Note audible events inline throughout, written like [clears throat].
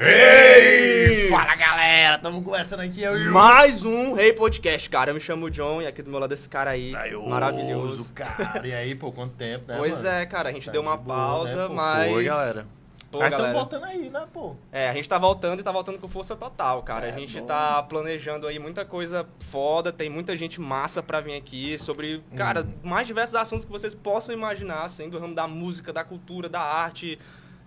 Ei! Fala galera, estamos conversando aqui eu e o Mais um Rei Podcast, cara. Eu me chamo John e aqui do meu lado esse cara aí, Maravilhoso, maravilhoso. cara. E aí, pô, quanto tempo, né? Pois mano? é, cara, a gente Tá deu uma de boa, pausa, né, mas. Foi, galera. Pô, Mas estamos galera. voltando aí, né, pô? É, a gente tá voltando e tá voltando com força total, cara. É, a gente bom. tá planejando aí muita coisa foda, tem muita gente massa pra vir aqui sobre, cara, Uhum. mais diversos assuntos que vocês possam imaginar, assim, do ramo da música, da cultura, da arte.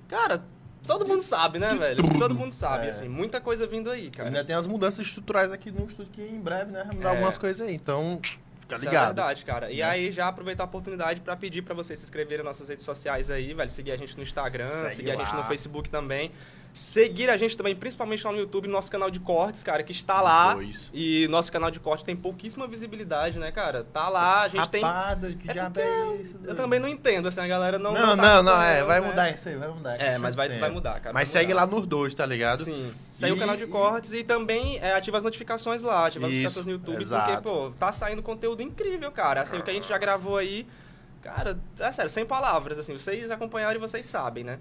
Cara, todo mundo sabe, né, velho? Todo mundo sabe, É. assim, muita coisa vindo aí, cara. Ainda tem as mudanças estruturais aqui no estúdio que em breve, né? Vai mudar É. algumas coisas aí. Então, fica Isso é ligado. verdade, cara. E Né? aí, já aproveitar a oportunidade pra pedir pra vocês se inscreverem nas nossas redes sociais aí, velho. Seguir a gente no Instagram, Segue seguir a gente lá. no Facebook também. Seguir a gente também, principalmente lá no YouTube, no nosso canal de cortes, cara, que está lá. E nosso canal de corte tem pouquíssima visibilidade, né, cara? Tá lá, a gente tem. Rapaz, que É diabo porque é isso? Eu também não entendo, assim, a galera não. Não, não, tá não, é, acompanhando, vai né? mudar isso aí, vai mudar. É, mas vai, vai mudar, cara. Mas vai segue mudar. lá nos dois, tá ligado? Sim. Segue E- o canal de cortes e também é, ativa as notificações lá, ativa as Isso, notificações no YouTube, exato. porque, pô, tá saindo conteúdo incrível, cara. Assim, o que a gente já gravou aí, cara, é sério, sem palavras, assim, vocês acompanharam e vocês sabem, né?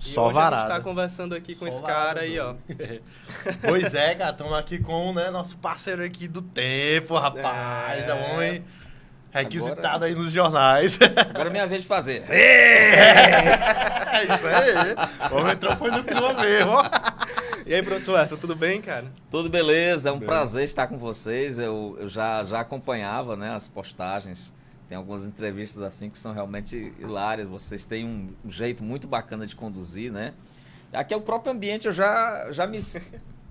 E Só hoje a gente tá conversando aqui com Só esse cara varada, aí, ó. [laughs] Pois é, cara, estamos aqui com o né, nosso parceiro aqui do tempo, rapaz. É, É. um homem requisitado Agora- aí nos jornais. [laughs] Agora é minha vez de fazer. é isso aí. O homem entrou foi no clima mesmo. E aí, professor Ayrton, tudo bem, cara? Tudo beleza, é um Bem. prazer estar com vocês. Eu, eu já, já acompanhava né, as postagens. Tem algumas entrevistas assim que são realmente hilárias. Vocês têm um, jeito muito bacana de conduzir, né? Aqui é o próprio ambiente, eu já, já me.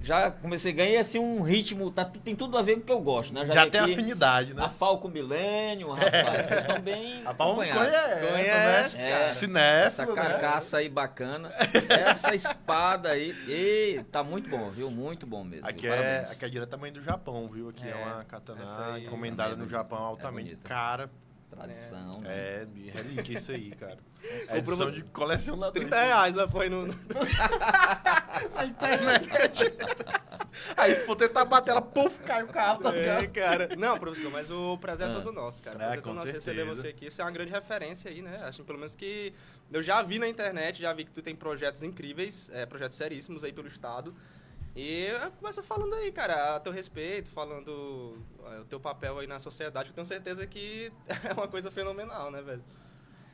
Já comecei, ganhei assim um ritmo, tá, tem tudo a ver com o que eu gosto, né? Já vi tem aqui afinidade, né? A Falco Milênio, rapaz, vocês estão bem um acompanhados. conhece, Conhece, né? cara. Cinéfilo, Essa carcaça aí bacana. [laughs] Essa espada aí. E tá muito bom, viu? Muito bom mesmo. Né? Aqui viu? é, Parabéns. aqui é diretamente do Japão, viu? Aqui é, É, uma katana aí encomendada é no. Japão É altamente bonita. cara. Tradição. né? É, relíquia isso aí, cara. Sou É edição de colecionador. 30 reais, apoio no. [laughs] A internet. Aí se for tentar bater ela, puf, cai o carro, tá É, cara. Não, professor, mas o prazer é Ah. todo nosso, cara. O É, prazer é com todo nosso certeza. receber você aqui. Você é uma grande referência aí, né? Acho que pelo menos que eu já vi na internet, já vi que tu tem projetos incríveis, é, projetos seríssimos aí pelo estado. E começa falando aí, cara, a teu respeito, falando é, o teu papel aí na sociedade. Eu tenho certeza que [laughs] é uma coisa fenomenal, né, velho?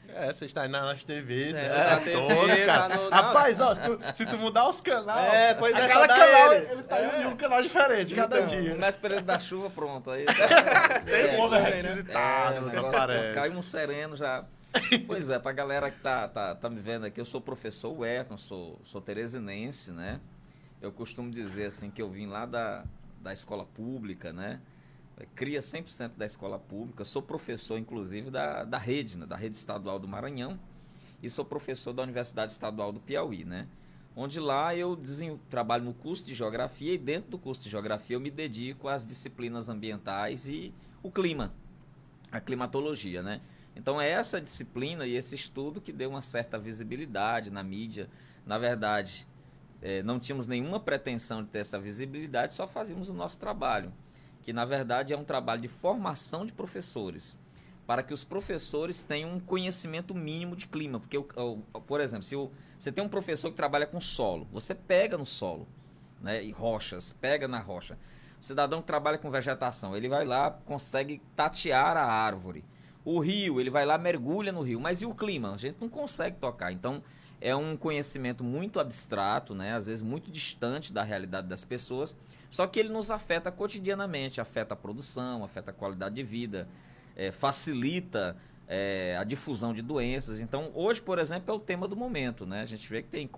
É, você está aí nas TVs, É, né? você tá na TV, cara. tá no-. Rapaz, ó, se tu, se tu mudar os canais, É, pois é, cada canal, ele. ele, tá É. em um canal diferente, cada Então, dia. Começa período da chuva, pronto. Aí, [laughs] Tem é, um homem também, né? requisitado, é, aparece. Cai um sereno já. Pois é, pra galera que tá, tá, tá me vendo aqui, eu sou professor Wellington, sou, sou teresinense, né? Eu costumo dizer assim que eu vim lá da, da escola pública, né? Cria 100% da escola pública, sou professor inclusive da, da rede, né? da rede estadual do Maranhão e sou professor da Universidade Estadual do Piauí, né? Onde lá eu trabalho no curso de geografia e dentro do curso de geografia eu me dedico às disciplinas ambientais e o clima, a climatologia, né? Então é essa disciplina e esse estudo que deu uma certa visibilidade na mídia. Na verdade, eh, não tínhamos nenhuma pretensão de ter essa visibilidade, só fazíamos o nosso trabalho, que na verdade é um trabalho de formação de professores, para que os professores tenham um conhecimento mínimo de clima. Porque, por exemplo, se você tem um professor que trabalha com solo, você pega no solo, né, e rochas, pega na rocha. O cidadão que trabalha com vegetação, ele vai lá, consegue tatear a árvore. O rio, ele vai lá, mergulha no rio. Mas e o clima? A gente não consegue tocar. Então, é um conhecimento muito abstrato, né? às vezes muito distante da realidade das pessoas, só que ele nos afeta cotidianamente, afeta a produção, afeta a qualidade de vida, eh, facilita eh, a difusão de doenças. Então, hoje, por exemplo, é o tema do momento. Né? A gente vê que tem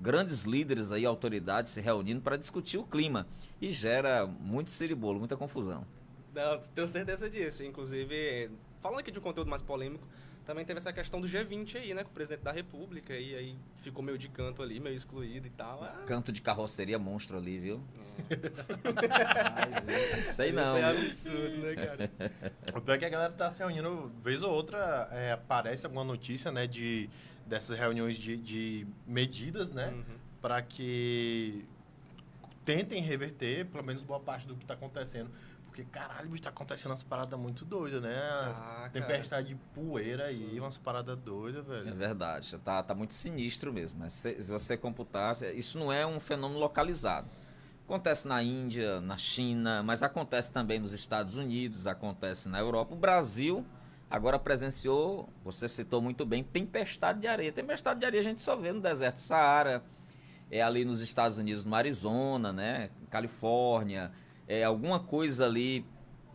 grandes líderes aí, autoridades se reunindo para discutir o clima e gera muito ciribolo, muita confusão. Não, tenho certeza disso. Inclusive, falando aqui de um conteúdo mais polêmico, também teve essa questão do G20 aí, né? Com o presidente da República, e aí ficou meio de canto ali, meio excluído e tal. Ah, Canto de carroceria monstro ali, viu? Mas, eu não sei não. Viu? absurdo, né, cara? [laughs] O pior é que a galera tá se reunindo, vez ou outra, é, aparece alguma notícia, né, de, dessas reuniões de, de medidas, né, Uhum. para que tentem reverter, pelo menos boa parte do que está acontecendo. Porque, caralho, bicho, tá acontecendo umas paradas muito doidas, né? Ah, tempestade de poeira aí, Sim. umas paradas doidas, É velho. verdade, tá, tá muito sinistro mesmo. Né? Se, se você computar, se- isso não é um fenômeno localizado. Acontece na Índia, na China, mas acontece também nos Estados Unidos, acontece na Europa. O Brasil agora presenciou, você citou muito bem, tempestade de areia. Tempestade de areia a gente só vê no deserto do Saara, é ali nos Estados Unidos, no Arizona, né? Califórnia, é alguma coisa ali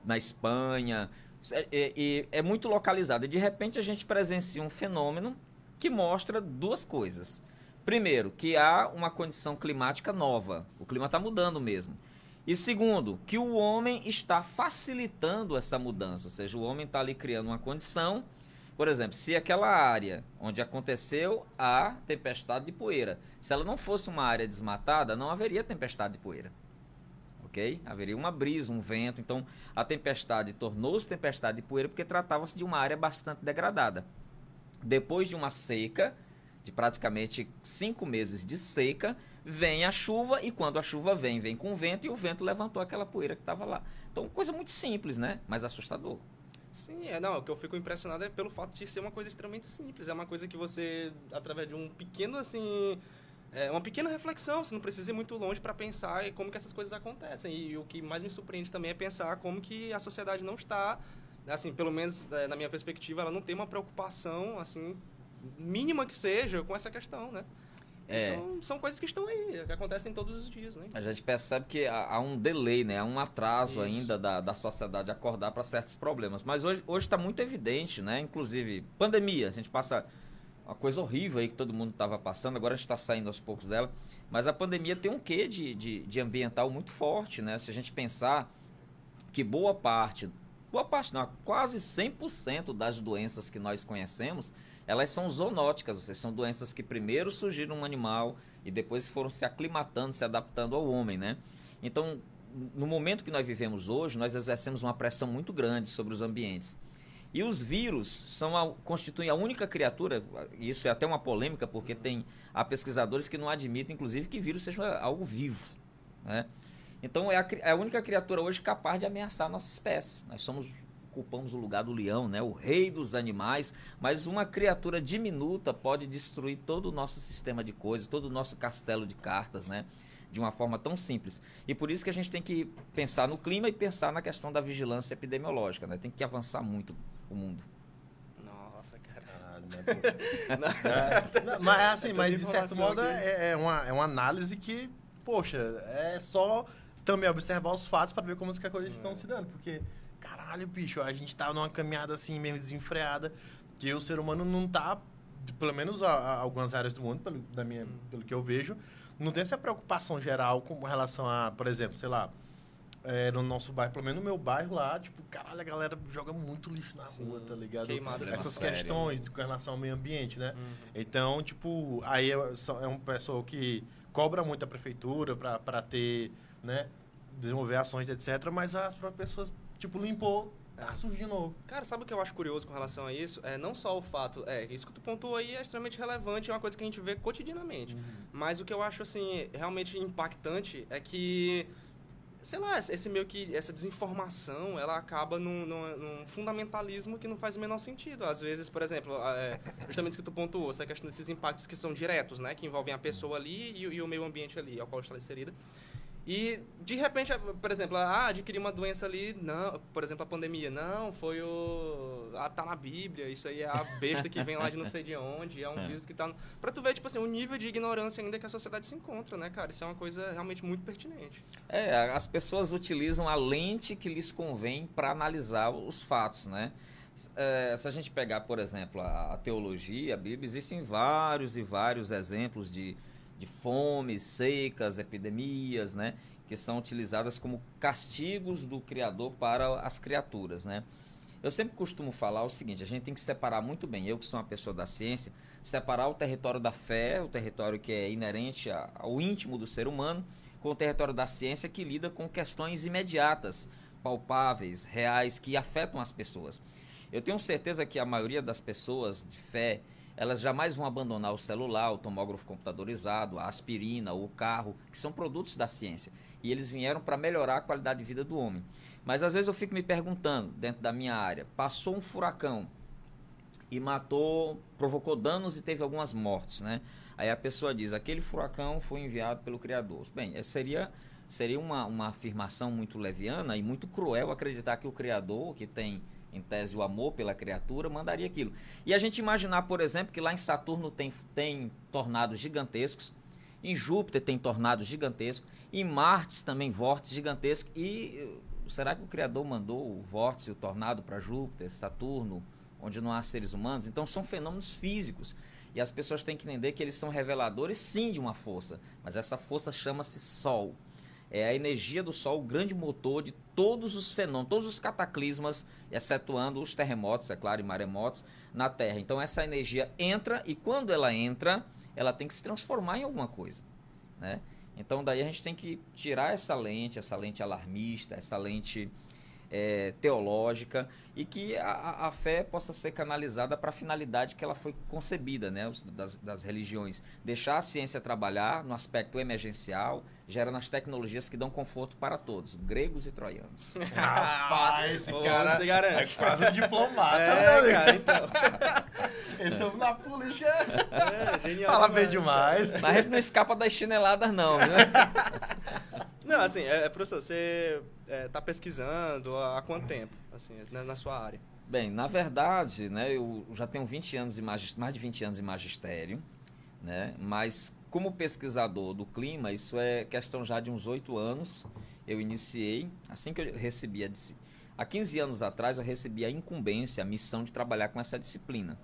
na Espanha. É, é- é muito localizado. E de repente a gente presencia um fenômeno que mostra duas coisas. Primeiro, que há uma condição climática nova. O clima está mudando mesmo. E segundo, que o homem está facilitando essa mudança. Ou seja, o homem está ali criando uma condição. Por exemplo, se aquela área onde aconteceu a tempestade de poeira, se ela não fosse uma área desmatada, não haveria tempestade de poeira. Ok? Haveria uma brisa, um vento. Então, a tempestade tornou-se tempestade de poeira porque tratava-se de uma área bastante degradada. Depois de uma seca, de praticamente cinco meses de seca, vem a chuva e quando a chuva vem, vem com vento e o vento levantou aquela poeira que estava lá. Então, coisa muito simples, né? Mas assustador. Sim, é, não, o que eu fico impressionado é pelo fato de ser uma coisa extremamente simples. É uma coisa que você, através de um pequeno, assim, é, uma pequena reflexão, você não precisa ir muito longe para pensar como que essas coisas acontecem. E, o que mais me surpreende também é pensar como que a sociedade não está, assim, pelo menos é, na minha perspectiva, ela não tem uma preocupação, assim, mínima que seja com essa questão, né? É. São, são coisas que estão aí, que acontecem todos os dias, né? A gente percebe que há, há um delay, né? há um atraso Isso. ainda da, da sociedade acordar para certos problemas. Mas hoje está muito evidente, né? Inclusive, pandemia, a gente passa uma coisa horrível aí que todo mundo estava passando, agora a gente está saindo aos poucos dela. Mas a pandemia tem um quê de, de, de ambiental muito forte, né? Se a gente pensar que boa parte, boa parte não, quase 100% das doenças que nós conhecemos, elas são zoonóticas, ou seja, são doenças que primeiro surgiram no animal e depois foram se aclimatando, se adaptando ao homem, né? Então, no momento que nós vivemos hoje, nós exercemos uma pressão muito grande sobre os ambientes. E os vírus são a, constituem a única criatura, isso é até uma polêmica, porque tem há pesquisadores que não admitem, inclusive, que vírus seja algo vivo. Né? Então é a, é a única criatura hoje capaz de ameaçar a nossa espécie. Nós somos ocupamos o lugar do leão, né? o rei dos animais, mas uma criatura diminuta pode destruir todo o nosso sistema de coisas, todo o nosso castelo de cartas, né? de uma forma tão simples. E por isso que a gente tem que pensar no clima e pensar na questão da vigilância epidemiológica. Né? Tem que avançar muito o mundo. Nossa, cara. Caralho, né, [laughs] pô? É, não, mas assim, mas de certo modo aqui. é, é uma, é uma análise que, poxa, é só também observar os fatos para ver como as coisas É. estão se dando. Porque, caralho, bicho, a gente tá numa caminhada assim mesmo desenfreada, que o ser humano não tá, pelo menos a, a algumas áreas do mundo, pelo, da minha, Hum. pelo que eu vejo, não tem essa preocupação geral com relação a, por exemplo, sei lá, é, no nosso bairro, pelo menos no meu bairro lá, tipo, caralho, a galera joga muito lixo na Sim, rua, tá ligado? queimadas Essas sério. questões com relação ao meio ambiente, né? Uhum. Então, tipo, aí é é um pessoal que cobra muito a prefeitura pra, pra ter, né, desenvolver ações, etc. Mas as próprias pessoas, tipo, limpou, tá É. sujo de novo. Cara, sabe o que eu acho curioso com relação a isso? É não só o fato, é, isso que tu pontuou aí é extremamente relevante, é uma coisa que a gente vê cotidianamente. Mas o que eu acho assim realmente impactante é que sei lá, esse meio que essa desinformação, ela acaba num, num- num fundamentalismo que não faz o menor sentido. Às vezes, por exemplo, é, justamente isso que tu pontuou, essa questão desses impactos que são diretos, né, que envolvem a pessoa ali e, e o meio ambiente ali ao qual está inserida. E, de repente, por exemplo, ah, adquirir uma doença ali, não, por exemplo, a pandemia, não, foi o... Ah, tá na Bíblia, isso aí é a besta que vem lá de não sei de onde, é um [laughs] É. vírus que tá... No... Pra tu ver, tipo assim, o nível de ignorância ainda que a sociedade se encontra, né, cara? Isso é uma coisa realmente muito pertinente. É, as pessoas utilizam a lente que lhes convém para analisar os fatos, né? É, se a gente pegar, por exemplo, a, a teologia, a Bíblia, existem vários e vários exemplos de, de fomes, secas, epidemias, né? Que são utilizadas como castigos do Criador para as criaturas, né? Eu sempre costumo falar o seguinte: a gente tem que separar muito bem, eu que sou uma pessoa da ciência, separar o território da fé, o território que é inerente ao íntimo do ser humano, com o território da ciência que lida com questões imediatas, palpáveis, reais, que afetam as pessoas. Eu tenho certeza que a maioria das pessoas de fé, elas jamais vão abandonar o celular, o tomógrafo computadorizado, a aspirina, o carro, que são produtos da ciência. E eles vieram para melhorar a qualidade de vida do homem. Mas às vezes eu fico me perguntando, dentro da minha área, passou um furacão e matou, provocou danos e teve algumas mortes, né? Aí a pessoa diz, aquele furacão foi enviado pelo Criador. Bem, seria, seria uma, uma afirmação muito leviana e muito cruel acreditar que o Criador, que tem em tese o amor pela criatura, mandaria aquilo. E a gente imaginar, por exemplo, que lá em Saturno tem, tem tornados gigantescos, em Júpiter tem tornados gigantescos, em Marte também vórtices gigantescos. E será que o Criador mandou o vórtice, o tornado para Júpiter, Saturno, onde não há seres humanos? Então são fenômenos físicos. E as pessoas têm que entender que eles são reveladores, sim, de uma força. Mas essa força chama-se Sol. É a energia do Sol, o grande motor de todos os fenômenos, todos os cataclismas, excetuando os terremotos, é claro, e maremotos na Terra. Então essa energia entra e quando ela entra, ela tem que se transformar em alguma coisa, né? Então daí a gente tem que tirar essa lente, essa lente alarmista, essa lente é, teológica e que a, a, fé possa ser canalizada para a finalidade que ela foi concebida, né, das, das, religiões. Deixar a ciência trabalhar no aspecto emergencial, gerando as tecnologias que dão conforto para todos, gregos e troianos. [laughs] Rapaz, esse cara se garante. é quase um diplomata, É, né, cara, então. [laughs] Esse homem na política É, genial fala bem demais. Mas a gente não escapa das chineladas, não, viu? [laughs] Não, assim, é, é, professor, você é, tá pesquisando há, quanto tempo, assim, na, na sua área? Bem, na verdade, né, eu já tenho 20 anos de mais de 20 anos em magistério, né, mas como pesquisador do clima, isso é questão já de uns 8 anos. Eu iniciei, assim que eu recebi a Há 15 anos atrás eu recebi a incumbência, a missão de trabalhar com essa disciplina,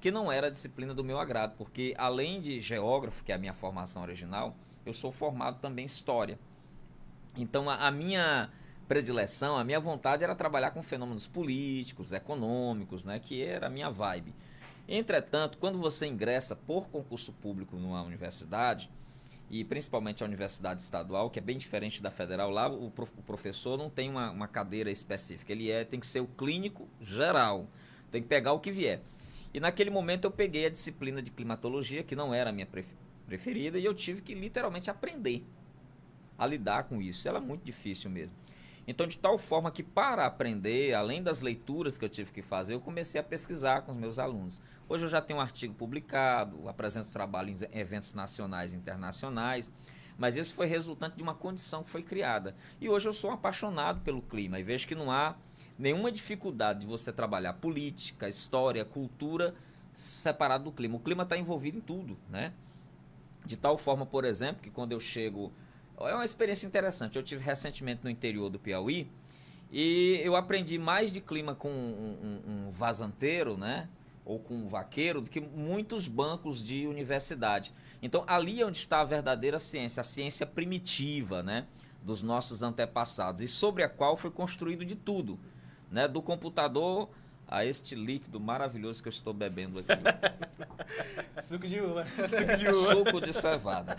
que não era a disciplina do meu agrado, porque além de geógrafo, que é a minha formação original, eu sou formado também em história. Então a, a minha predileção, a minha vontade era trabalhar com fenômenos políticos, econômicos, né, que era a minha vibe. Entretanto, quando você ingressa por concurso público numa universidade, e principalmente a universidade estadual, que é bem diferente da federal, lá o, prof, o professor não tem uma, uma, cadeira específica, ele é tem que ser o clínico geral, tem que pegar o que vier. E naquele momento eu peguei a disciplina de climatologia, que não era a minha preferida, e eu tive que literalmente aprender a lidar com isso. Ela é muito difícil mesmo. Então, de tal forma que para aprender, além das leituras que eu tive que fazer, eu comecei a pesquisar com os meus alunos. Hoje eu já tenho um artigo publicado, apresento trabalho em eventos nacionais e internacionais, mas isso foi resultante de uma condição que foi criada. E hoje eu sou apaixonado pelo clima e vejo que não há nenhuma dificuldade de você trabalhar política, história, cultura separado do clima. O clima está envolvido em tudo, né? De tal forma, por exemplo, que quando eu chego é uma experiência interessante. Eu tive recentemente no interior do Piauí e eu aprendi mais de clima com um, um, um vazanteiro, né? Ou com um vaqueiro, do que muitos bancos de universidade. Então, ali é onde está a verdadeira ciência, a ciência primitiva, né? Dos nossos antepassados, e sobre a qual foi construído de tudo, né? Do computador a este líquido maravilhoso que eu estou bebendo aqui. [laughs] Suco de uva. Suco de uva. Suco de cevada.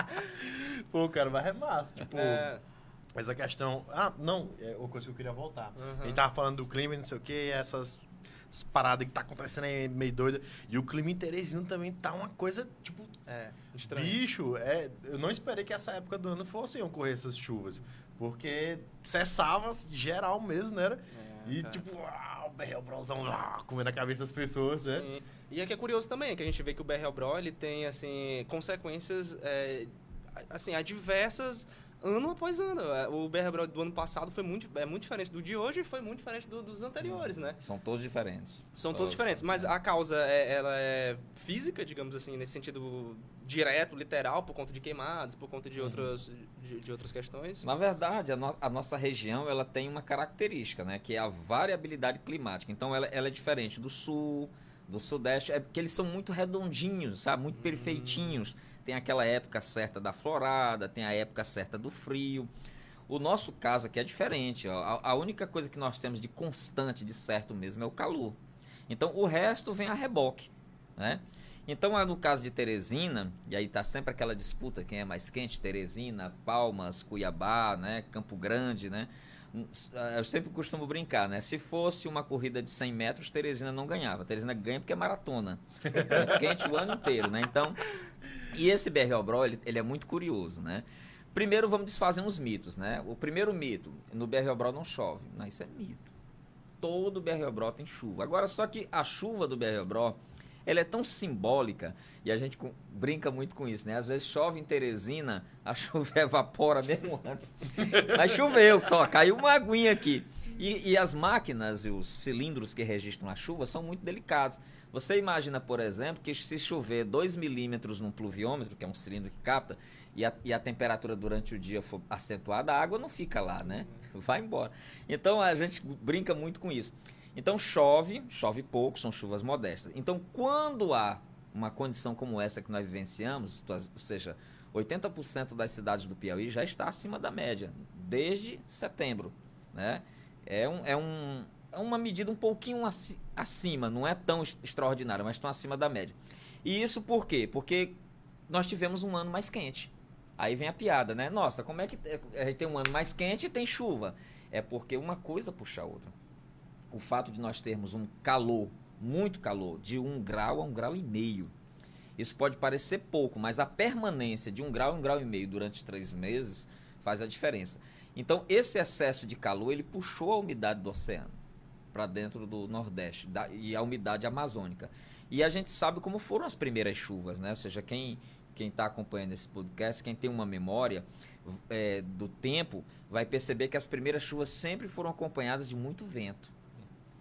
[laughs] Pô, cara, mas é massa. Tipo, É, essa questão. Ah, não, é uma coisa que eu queria voltar. Uhum. A gente tava falando do clima e não sei o que, essas, paradas que tá acontecendo aí meio doida. E o clima em Teresina também tá uma coisa, tipo, é, estranho. bicho, é, eu não esperei que essa época do ano fossem ocorrer essas chuvas. Porque cessava geral mesmo, né? É, E cara. tipo, ah, o berrel brosão ah, comendo a cabeça das pessoas, né? Sim. E é que é curioso também, que a gente vê que o BRL Bro, ele tem, assim, consequências, é, assim, adversas ano após ano. É, O Bro do ano passado foi muito, é muito diferente do de hoje e foi muito diferente do- dos anteriores, né? São todos diferentes. São todos diferentes, mas a causa, é, ela é física, digamos assim, nesse sentido direto, literal, por conta de queimadas, por conta de, outras, de, de outras questões. Na verdade, a, no- a nossa região ela tem uma característica, né? Que é a variabilidade climática. Então, ela, ela é diferente do sul, do sudeste. É porque eles são muito redondinhos, sabe? Muito perfeitinhos. Tem aquela época certa da florada, tem a época certa do frio. O nosso caso aqui é diferente. ó. A, a única coisa que nós temos de constante, de certo mesmo, é o calor. Então, o resto vem a reboque, né? Então, no caso de Teresina, e aí tá sempre aquela disputa quem é mais quente, Teresina, Palmas, Cuiabá, né, Campo Grande, né? Hum, ah, Eu sempre costumo brincar, né? Se fosse uma corrida de 100 metros, Teresina não ganhava. Teresina ganha porque é maratona. É quente o ano inteiro, né? Então, e esse BR Bro, ele, ele é muito curioso, né? Primeiro vamos desfazer uns mitos, né? O primeiro mito, no BR Obró não chove. Não, isso é mito. Todo BR Obró tem chuva. Agora, só que a chuva do BR Obró, ela é tão simbólica, e a gente com, brinca muito com isso, né? Às vezes chove em Teresina, a [laughs] chuva evapora mesmo antes. Mas choveu, só caiu uma aguinha aqui. E, e, as máquinas e os cilindros que registram a chuva são muito delicados. Você imagina, por exemplo, que se chover 2 milímetros num pluviômetro, que é um cilindro que capta, e a, e a temperatura durante o dia for acentuada, a água não fica lá, né? Vai embora. Então a gente brinca muito com isso. Então chove, chove pouco, são chuvas modestas. Então quando há uma condição como essa que nós vivenciamos, ou seja, 80% das cidades do Piauí já está acima da média, desde setembro, né? É, um, é, um, é uma medida um pouquinho acima, não é tão extraordinária, mas estão acima da média. E isso por quê? Porque nós tivemos um ano mais quente. Aí vem a piada, né? Nossa, como é que a gente tem um ano mais quente e tem chuva? É porque uma coisa puxa a outra. O fato de nós termos um calor, muito calor, de um grau a um grau e meio. Isso pode parecer pouco, mas a permanência de um grau a um grau e meio durante três meses faz a diferença. Então, esse excesso de calor, ele puxou a umidade do oceano para dentro do Nordeste da, e a umidade amazônica. E a gente sabe como foram as primeiras chuvas, né? Ou seja, quem quem está acompanhando esse podcast, quem tem uma memória é, do tempo, vai perceber que as primeiras chuvas sempre foram acompanhadas de muito vento.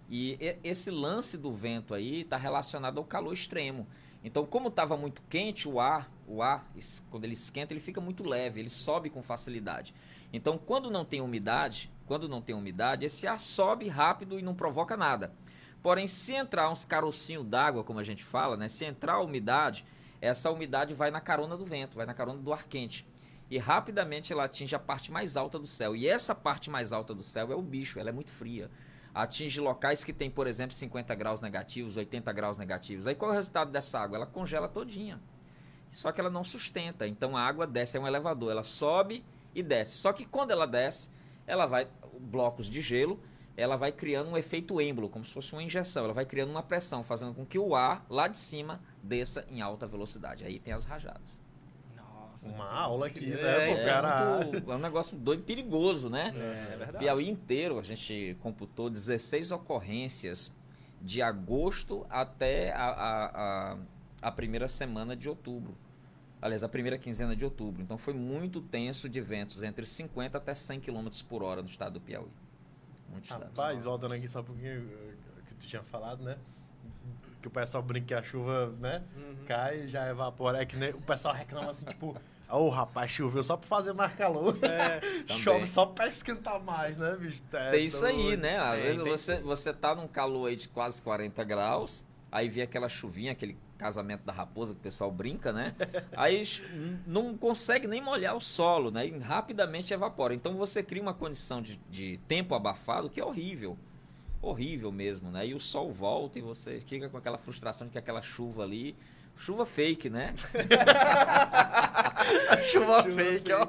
E esse lance do vento aí está relacionado ao calor extremo. Então, como estava muito quente, o ar, o ar, quando ele esquenta, ele fica muito leve, ele sobe com facilidade. Então, quando não tem umidade, quando não tem umidade, esse ar sobe rápido e não provoca nada. Porém, se entrar uns carocinhos d'água, como a gente fala, né? Se entrar a umidade, essa umidade vai na carona do vento, vai na carona do ar quente. E rapidamente ela atinge a parte mais alta do céu. E essa parte mais alta do céu é o bicho, ela é muito fria. Atinge locais que tem, por exemplo, 50 graus negativos, 80 graus negativos. Aí qual é o resultado dessa água? Ela congela todinha. Só que ela não sustenta. Então a água desce, é um elevador. Ela sobe e desce. Só que quando ela desce, ela vai. Blocos de gelo ela vai criando um efeito êmbolo, como se fosse uma injeção. Ela vai criando uma pressão, fazendo com que o ar lá de cima desça em alta velocidade. Aí tem as rajadas. Nossa. Uma aula aqui, é, né? É, cara... muito, é um negócio doido perigoso, né? É, é verdade. Piauí inteiro, a gente computou 16 ocorrências de agosto até a, a, a, a primeira semana de outubro. Aliás, a primeira quinzena de outubro. Então foi muito tenso de ventos, entre 50 até 100 km por hora no estado do Piauí. Muitos Rapaz, dados. voltando aqui só um pouquinho eh, que tu tinha falado, né? Que o pessoal brinca que a chuva, né? Uhum. Cai e já evapora. É que o pessoal reclama assim, tipo... Ô, oh, rapaz, choveu só pra fazer mais calor. É, [laughs] Chove só pra esquentar mais, né, bicho? É, tem isso aí, né? Às é, vezes você, você tá num calor aí de quase 40 graus, aí vem aquela chuvinha, aquele casamento da raposa que o pessoal brinca, né? Aí não consegue nem molhar o solo, né? E rapidamente evapora. Então você cria uma condição de, de tempo abafado que é horrível. Horrível mesmo, né? E o sol volta e você fica com aquela frustração de que aquela chuva ali. Chuva fake, né? [laughs] chuva, chuva, fake, fake. ó.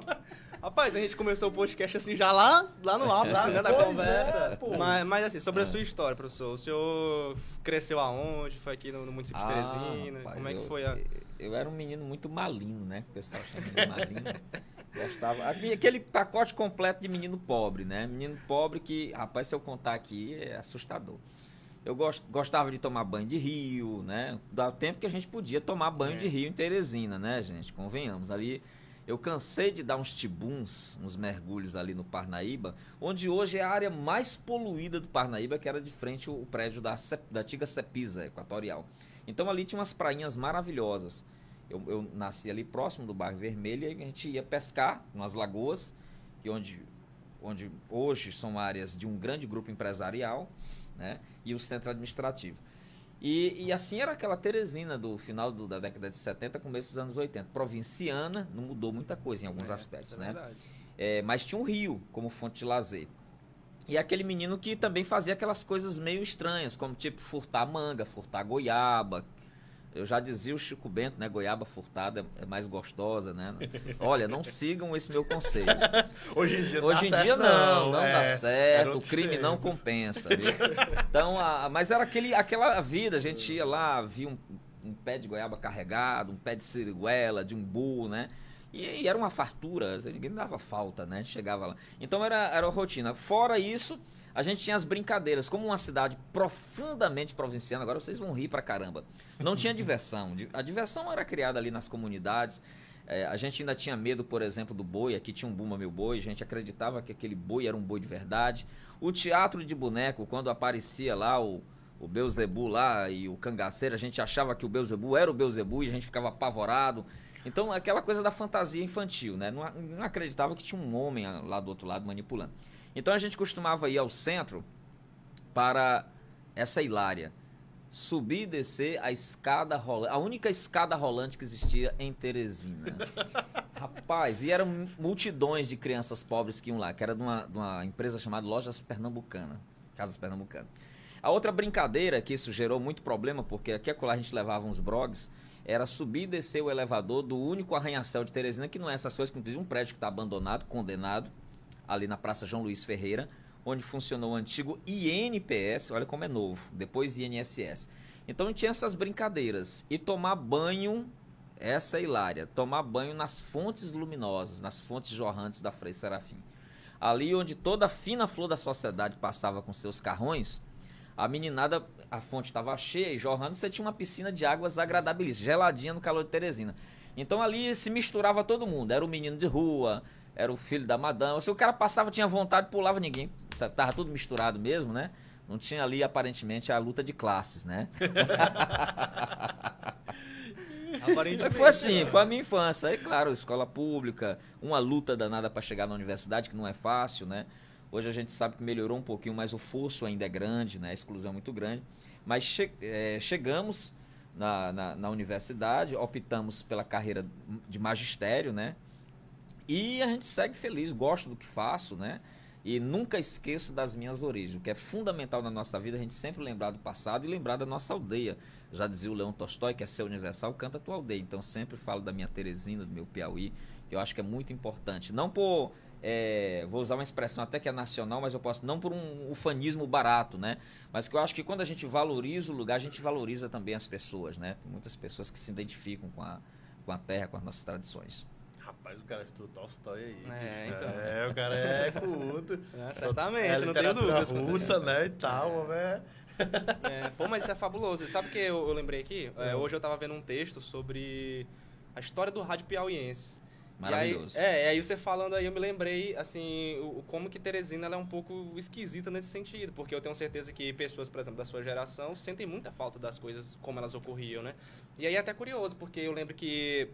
Rapaz, a gente começou o podcast assim já lá, lá no ápice, né, da conversa. É, mas, mas assim, sobre é. a sua história, professor, o senhor cresceu aonde? Foi aqui no, no município ah, de Teresina? Rapaz, Como é que eu, foi a... Eu era um menino muito malino, né? O pessoal chama de malino. [laughs] Gostava. Aquele pacote completo de menino pobre, né? Menino pobre que, rapaz, se eu contar aqui, é assustador. Eu gostava de tomar banho de rio, né? Do tempo que a gente podia tomar banho é. de rio em Teresina, né, gente? Convenhamos. Ali eu cansei de dar uns tibuns, uns mergulhos ali no Parnaíba, onde hoje é a área mais poluída do Parnaíba, que era de frente o prédio da, da antiga Cepisa Equatorial. Então ali tinha umas prainhas maravilhosas. Eu, eu, nasci ali próximo do bairro Vermelho e a gente ia pescar nas lagoas, que onde, onde hoje são áreas de um grande grupo empresarial, né? E o centro administrativo. E, e, assim era aquela Teresina do final do, da década de 70, começo dos anos 80. Provinciana, não mudou muita coisa em alguns é, aspectos, é né? É, mas tinha um rio como fonte de lazer. E aquele menino que também fazia aquelas coisas meio estranhas, como tipo furtar manga, furtar goiaba, eu já dizia o Chico Bento, né? Goiaba furtada é mais gostosa, né? Olha, não sigam esse meu conselho. [laughs] Hoje em dia, Hoje em dia não, não, é, dá certo, o crime tempos. não compensa. [laughs] Viu? Então, a, mas era aquele, aquela vida, a gente ia lá, via um, um pé de goiaba carregado, um pé de siriguela, de umbu, né? E, e, era uma fartura, ninguém dava falta, né? Chegava lá. Então era, era a rotina. Fora isso, a gente tinha as brincadeiras. Como uma cidade profundamente provinciana, agora vocês vão rir pra caramba. Não tinha diversão. A diversão era criada ali nas comunidades. É, a gente ainda tinha medo, por exemplo, do boi. Aqui tinha um Buma Meu Boi. A gente acreditava que aquele boi era um boi de verdade. O teatro de boneco, quando aparecia lá o, o Beuzebu lá e o cangaceiro, a gente achava que o Beuzebu era o Beuzebu e a gente ficava apavorado. Então, aquela coisa da fantasia infantil, né? Não, não acreditava que tinha um homem lá do outro lado manipulando. Então, a gente costumava ir ao centro para essa hilária. Subir e descer a escada rolante, a única escada rolante que existia em Teresina. [laughs] Rapaz, e eram multidões de crianças pobres que iam lá, que era de uma, de uma empresa chamada Lojas Pernambucana, Casas Pernambucana. A outra brincadeira que isso gerou muito problema, porque aqui a gente levava uns blogs, era subir e descer o elevador do único arranha-céu de Teresina, que não é essas coisas, que diz um prédio que está abandonado, condenado, ali na Praça João Luiz Ferreira, onde funcionou o antigo INPS, olha como é novo, depois INSS. Então tinha essas brincadeiras. E tomar banho, essa é hilária, tomar banho nas fontes luminosas, nas fontes jorrantes da Frei Serafim. Ali onde toda a fina flor da sociedade passava com seus carrões, a meninada, a fonte estava cheia e jorrando, você tinha uma piscina de águas agradabilíssimas, geladinha no calor de Teresina. Então ali se misturava todo mundo, era o menino de rua, era o filho da madama. Se o cara passava, tinha vontade, pulava ninguém. Tava tudo misturado mesmo, né? Não tinha ali, aparentemente, a luta de classes, né? [laughs] foi assim, foi a minha infância. Aí, claro, escola pública, uma luta danada para chegar na universidade, que não é fácil, né? Hoje a gente sabe que melhorou um pouquinho, mas o fosso ainda é grande, né? a exclusão é muito grande. Mas che é, chegamos na, na, na, universidade, optamos pela carreira de magistério, né? E a gente segue feliz, gosto do que faço, né? E nunca esqueço das minhas origens. O que é fundamental na nossa vida, a gente sempre lembrar do passado e lembrar da nossa aldeia. Já dizia o Leão Tolstói, que é ser universal, canta a tua aldeia. Então sempre falo da minha Teresina, do meu Piauí, que eu acho que é muito importante. Não por é, vou usar uma expressão até que é nacional, mas eu posso, não por um ufanismo barato, né? Mas que eu acho que quando a gente valoriza o lugar, a gente valoriza também as pessoas, né? Tem muitas pessoas que se identificam com a, com a terra, com as nossas tradições. Rapaz, o cara estudou Tolstói aí. É, então. É, o cara é [laughs] culto. É, certamente, é, não tenho dúvidas. russa, né, e tal, né? É, pô, mas isso é fabuloso. Sabe o que eu, eu lembrei aqui? É, hoje eu tava vendo um texto sobre a história do rádio piauiense. Maravilhoso. E aí, é, aí você falando aí, eu me lembrei, assim, o, como que Teresina é um pouco esquisita nesse sentido, porque eu tenho certeza que pessoas, por exemplo, da sua geração, sentem muita falta das coisas como elas ocorriam, né? E aí é até curioso, porque eu lembro que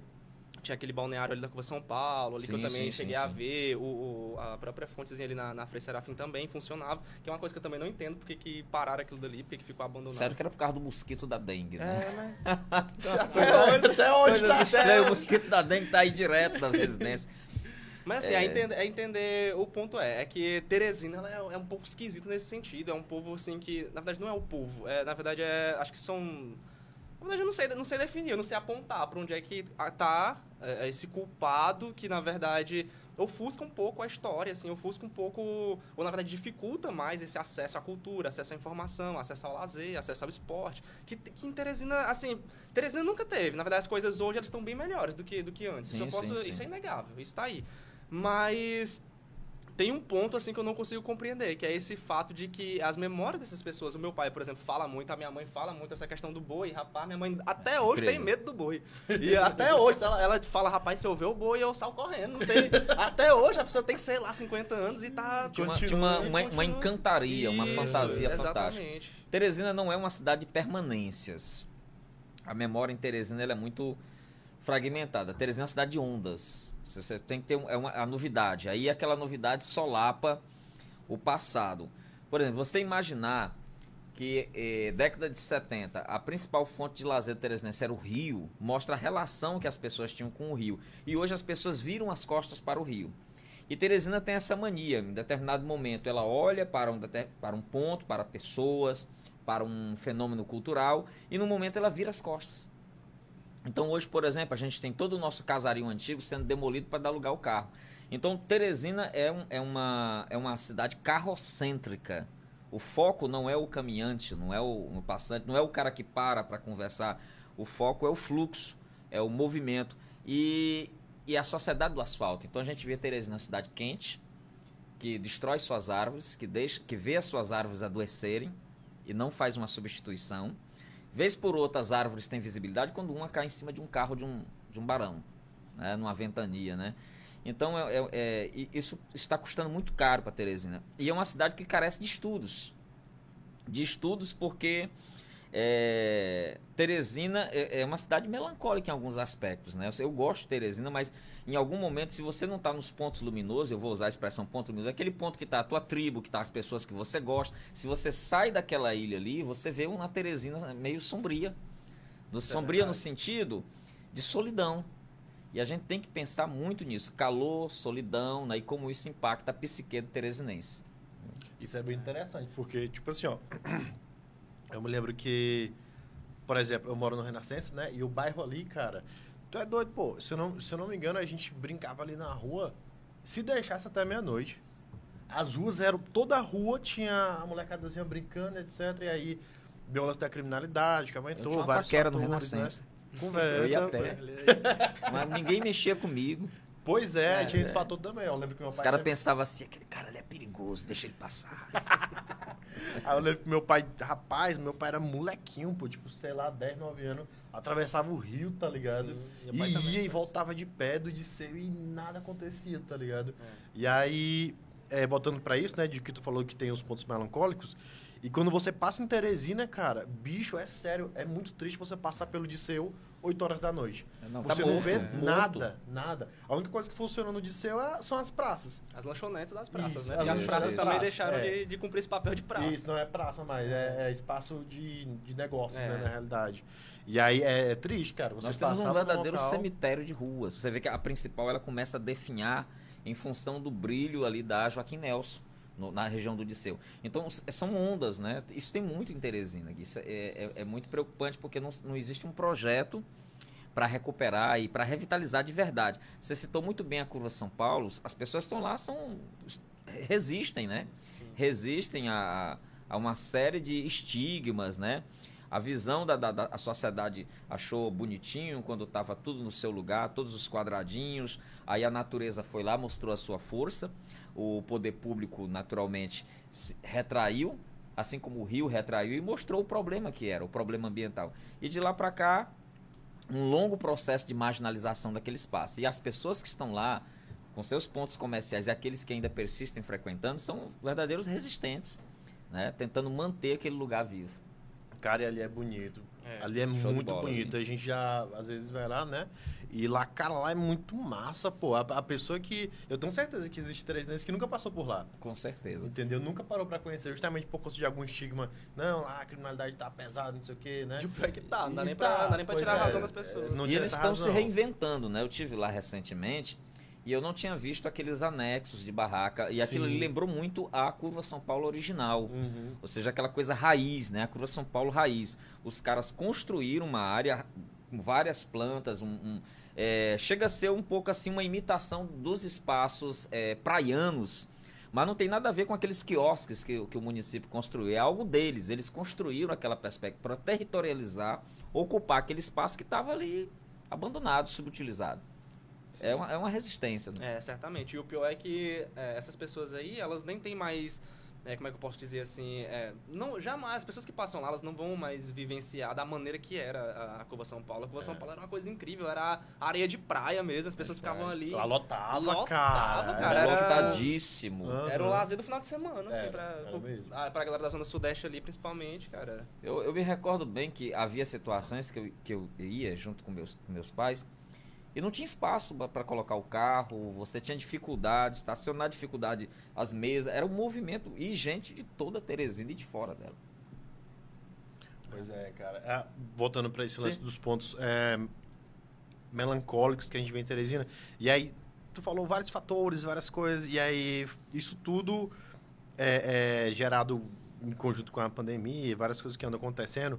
tinha aquele balneário ali da Curva São Paulo, ali sim, que eu também sim, cheguei sim, a ver, o, o, a própria fontezinha ali na, na Frei Serafim também funcionava, que é uma coisa que eu também não entendo porque que pararam aquilo dali, porque que ficou abandonado. Sério que era por causa do mosquito da dengue, né? É, né? [laughs] então, as coisas, até hoje, coisas tá estranhas, o mosquito da dengue tá aí direto nas [laughs] residências. Mas assim, é... É, entender, é... entender, o ponto é, é que Teresina é, é um pouco esquisita nesse sentido, é um povo assim que, na verdade não é o povo, é, na verdade é, acho que são na verdade, eu não sei, não sei definir, eu não sei apontar para onde é que tá é, é, esse culpado que, na verdade, ofusca um pouco a história, assim, ofusca um pouco, ou na verdade dificulta mais esse acesso à cultura, acesso à informação, acesso ao lazer, acesso ao esporte, que, que em Teresina, assim, Teresina nunca teve. Na verdade, as coisas hoje elas estão bem melhores do que, do que antes. Sim, isso, posso, sim, sim. isso é inegável, isso está aí. Mas tem um ponto assim que eu não consigo compreender, que é esse fato de que as memórias dessas pessoas, o meu pai, por exemplo, fala muito, a minha mãe fala muito essa questão do boi, rapaz, minha mãe até é, hoje incrível. tem medo do boi. E até hoje, ela, ela fala, rapaz, se eu ver o boi, eu saio correndo. Tem, [laughs] até hoje a pessoa tem, sei lá, 50 anos e tá. Tinha uma, tinha uma, uma, uma encantaria, uma fantasia fantástica. Teresina não é uma cidade de permanências. A memória em Teresina é muito fragmentada. Teresina é uma cidade de ondas. Você tem que ter é uma, a novidade. Aí aquela novidade solapa o passado. Por exemplo, você imaginar que eh, década de 70, a principal fonte de lazer teresinense era o rio, mostra a relação que as pessoas tinham com o rio. E hoje as pessoas viram as costas para o rio. E Teresina tem essa mania, em determinado momento ela olha para um, para um ponto, para pessoas, para um fenômeno cultural, e no momento ela vira as costas. Então hoje, por exemplo, a gente tem todo o nosso casario antigo sendo demolido para dar lugar ao carro. Então Teresina é, um, é, uma, é uma cidade carrocêntrica. O foco não é o caminhante, não é o, o passante, não é o cara que para para conversar. O foco é o fluxo, é o movimento. E, e a sociedade do asfalto. Então a gente vê Teresina na cidade quente, que destrói suas árvores, que, deixa, que vê as suas árvores adoecerem e não faz uma substituição. Vez por outra, as árvores têm visibilidade quando uma cai em cima de um carro de um, de um barão, né? numa ventania, né? Então, é, é, é isso está custando muito caro para Teresina. E é uma cidade que carece de estudos. De estudos porque é, Teresina é, é, uma cidade melancólica em alguns aspectos, né? Eu gosto de Teresina, mas em algum momento, se você não está nos pontos luminosos, eu vou usar a expressão ponto luminoso, aquele ponto que está a tua tribo, que está as pessoas que você gosta. Se você sai daquela ilha ali, você vê uma Teresina meio sombria. Do, é sombria no sentido de solidão. E a gente tem que pensar muito nisso. Calor, solidão, né? e como isso impacta a psique do teresinense. Isso é bem interessante, porque, tipo assim, ó... [clears throat] Eu me lembro que, por exemplo, eu moro no Renascença, né? E o bairro ali, cara, tu é doido, pô. Se eu não, se eu não me engano, a gente brincava ali na rua, se deixasse até meia-noite. As ruas eram. Toda a rua tinha a molecadazinha brincando, etc. E aí, violência da criminalidade, que aumentou. Eu tinha uma paquera no né? Renascença. Né? Conversa. Eu ia a pé. Mas ninguém mexia comigo. Pois é, é tinha esse é. fator também. Eu lembro que meu Os caras sempre... pensavam assim, aquele cara ali é perigoso, deixa ele passar. [laughs] Aí eu lembro que meu pai, rapaz, meu pai era molequinho, pô, tipo, sei lá, 10, 9 anos, atravessava o rio, tá ligado? Sim, e ia e voltava de pé do Disseu e nada acontecia, tá ligado? É. E aí, é, voltando para isso, né, de que tu falou que tem os pontos melancólicos, e quando você passa em Teresina, cara, bicho, é sério, é muito triste você passar pelo Disseu 8 horas da noite. Não, você tá não vê é. nada, nada. A única coisa que funciona no Disseu é, são as praças. As lanchonetes das praças, isso, né? E as praças também deixaram é. de, de, cumprir esse papel de praça. Isso, não é praça mais, é, é espaço de, de negócio, né, é. na realidade. E aí é, triste, cara. Você Nós temos um verdadeiro local... cemitério de ruas. Você vê que a principal ela começa a definhar em função do brilho ali da Joaquim Nelson no, na região do Disseu. Então, são ondas, né? Isso tem muito em Teresina. Isso é, é, é muito preocupante porque não, não existe um projeto para recuperar e para revitalizar de verdade. Você citou muito bem a curva São Paulo. As pessoas estão lá são resistem, né? Sim. Resistem a, a uma série de estigmas, né? A visão da, da, da sociedade achou bonitinho quando estava tudo no seu lugar, todos os quadradinhos. Aí a natureza foi lá, mostrou a sua força o poder público naturalmente retraiu, assim como o Rio retraiu e mostrou o problema que era, o problema ambiental. E de lá para cá, um longo processo de marginalização daquele espaço. E as pessoas que estão lá, com seus pontos comerciais e aqueles que ainda persistem frequentando, são verdadeiros resistentes, né? tentando manter aquele lugar vivo. Cara, e ali é bonito. É, ali é muito bola, bonito. A gente já, às vezes, vai lá, né? E lá, cara, lá é muito massa, pô. A, a pessoa que. Eu tenho certeza que existe três que nunca passou por lá. Com certeza. Entendeu? Nunca parou pra conhecer, justamente por conta de algum estigma. Não, lá a criminalidade tá pesada, não sei o quê, né? E que tá, não dá nem pra, tá, dá nem pra tirar é, a razão das pessoas. e eles estão se reinventando, né? Eu tive lá recentemente. E eu não tinha visto aqueles anexos de barraca. E aquilo lembrou muito a Curva São Paulo original. Uhum. Ou seja, aquela coisa raiz, né? A Curva São Paulo raiz. Os caras construíram uma área com várias plantas, um, um é, chega a ser um pouco assim uma imitação dos espaços é, praianos, mas não tem nada a ver com aqueles quiosques que, que o município construiu. É algo deles. Eles construíram aquela perspectiva para territorializar, ocupar aquele espaço que estava ali abandonado, subutilizado. É uma, é uma resistência. Né? É, certamente. E o pior é que é, essas pessoas aí, elas nem têm mais é, como é que eu posso dizer assim, é, não, jamais, as pessoas que passam lá, elas não vão mais vivenciar da maneira que era a, a Curva São Paulo. A Curva é. São Paulo era uma coisa incrível, era areia de praia mesmo, as pessoas ficavam ali. Ela lotava, lotava cara. cara era, lotadíssimo. Uhum. Era o lazer do final de semana, assim, é, pra, pra, pra galera da Zona Sudeste ali, principalmente, cara. Eu, eu me recordo bem que havia situações que eu, que eu ia junto com meus, com meus pais e não tinha espaço para colocar o carro, você tinha dificuldade, estacionar dificuldade, as mesas, era um movimento e gente de toda Teresina e de fora dela. Pois é, cara. É, voltando para esse lance Sim. dos pontos é, melancólicos que a gente vê em Teresina, e aí tu falou vários fatores, várias coisas, e aí isso tudo é, é gerado em conjunto com a pandemia, várias coisas que andam acontecendo.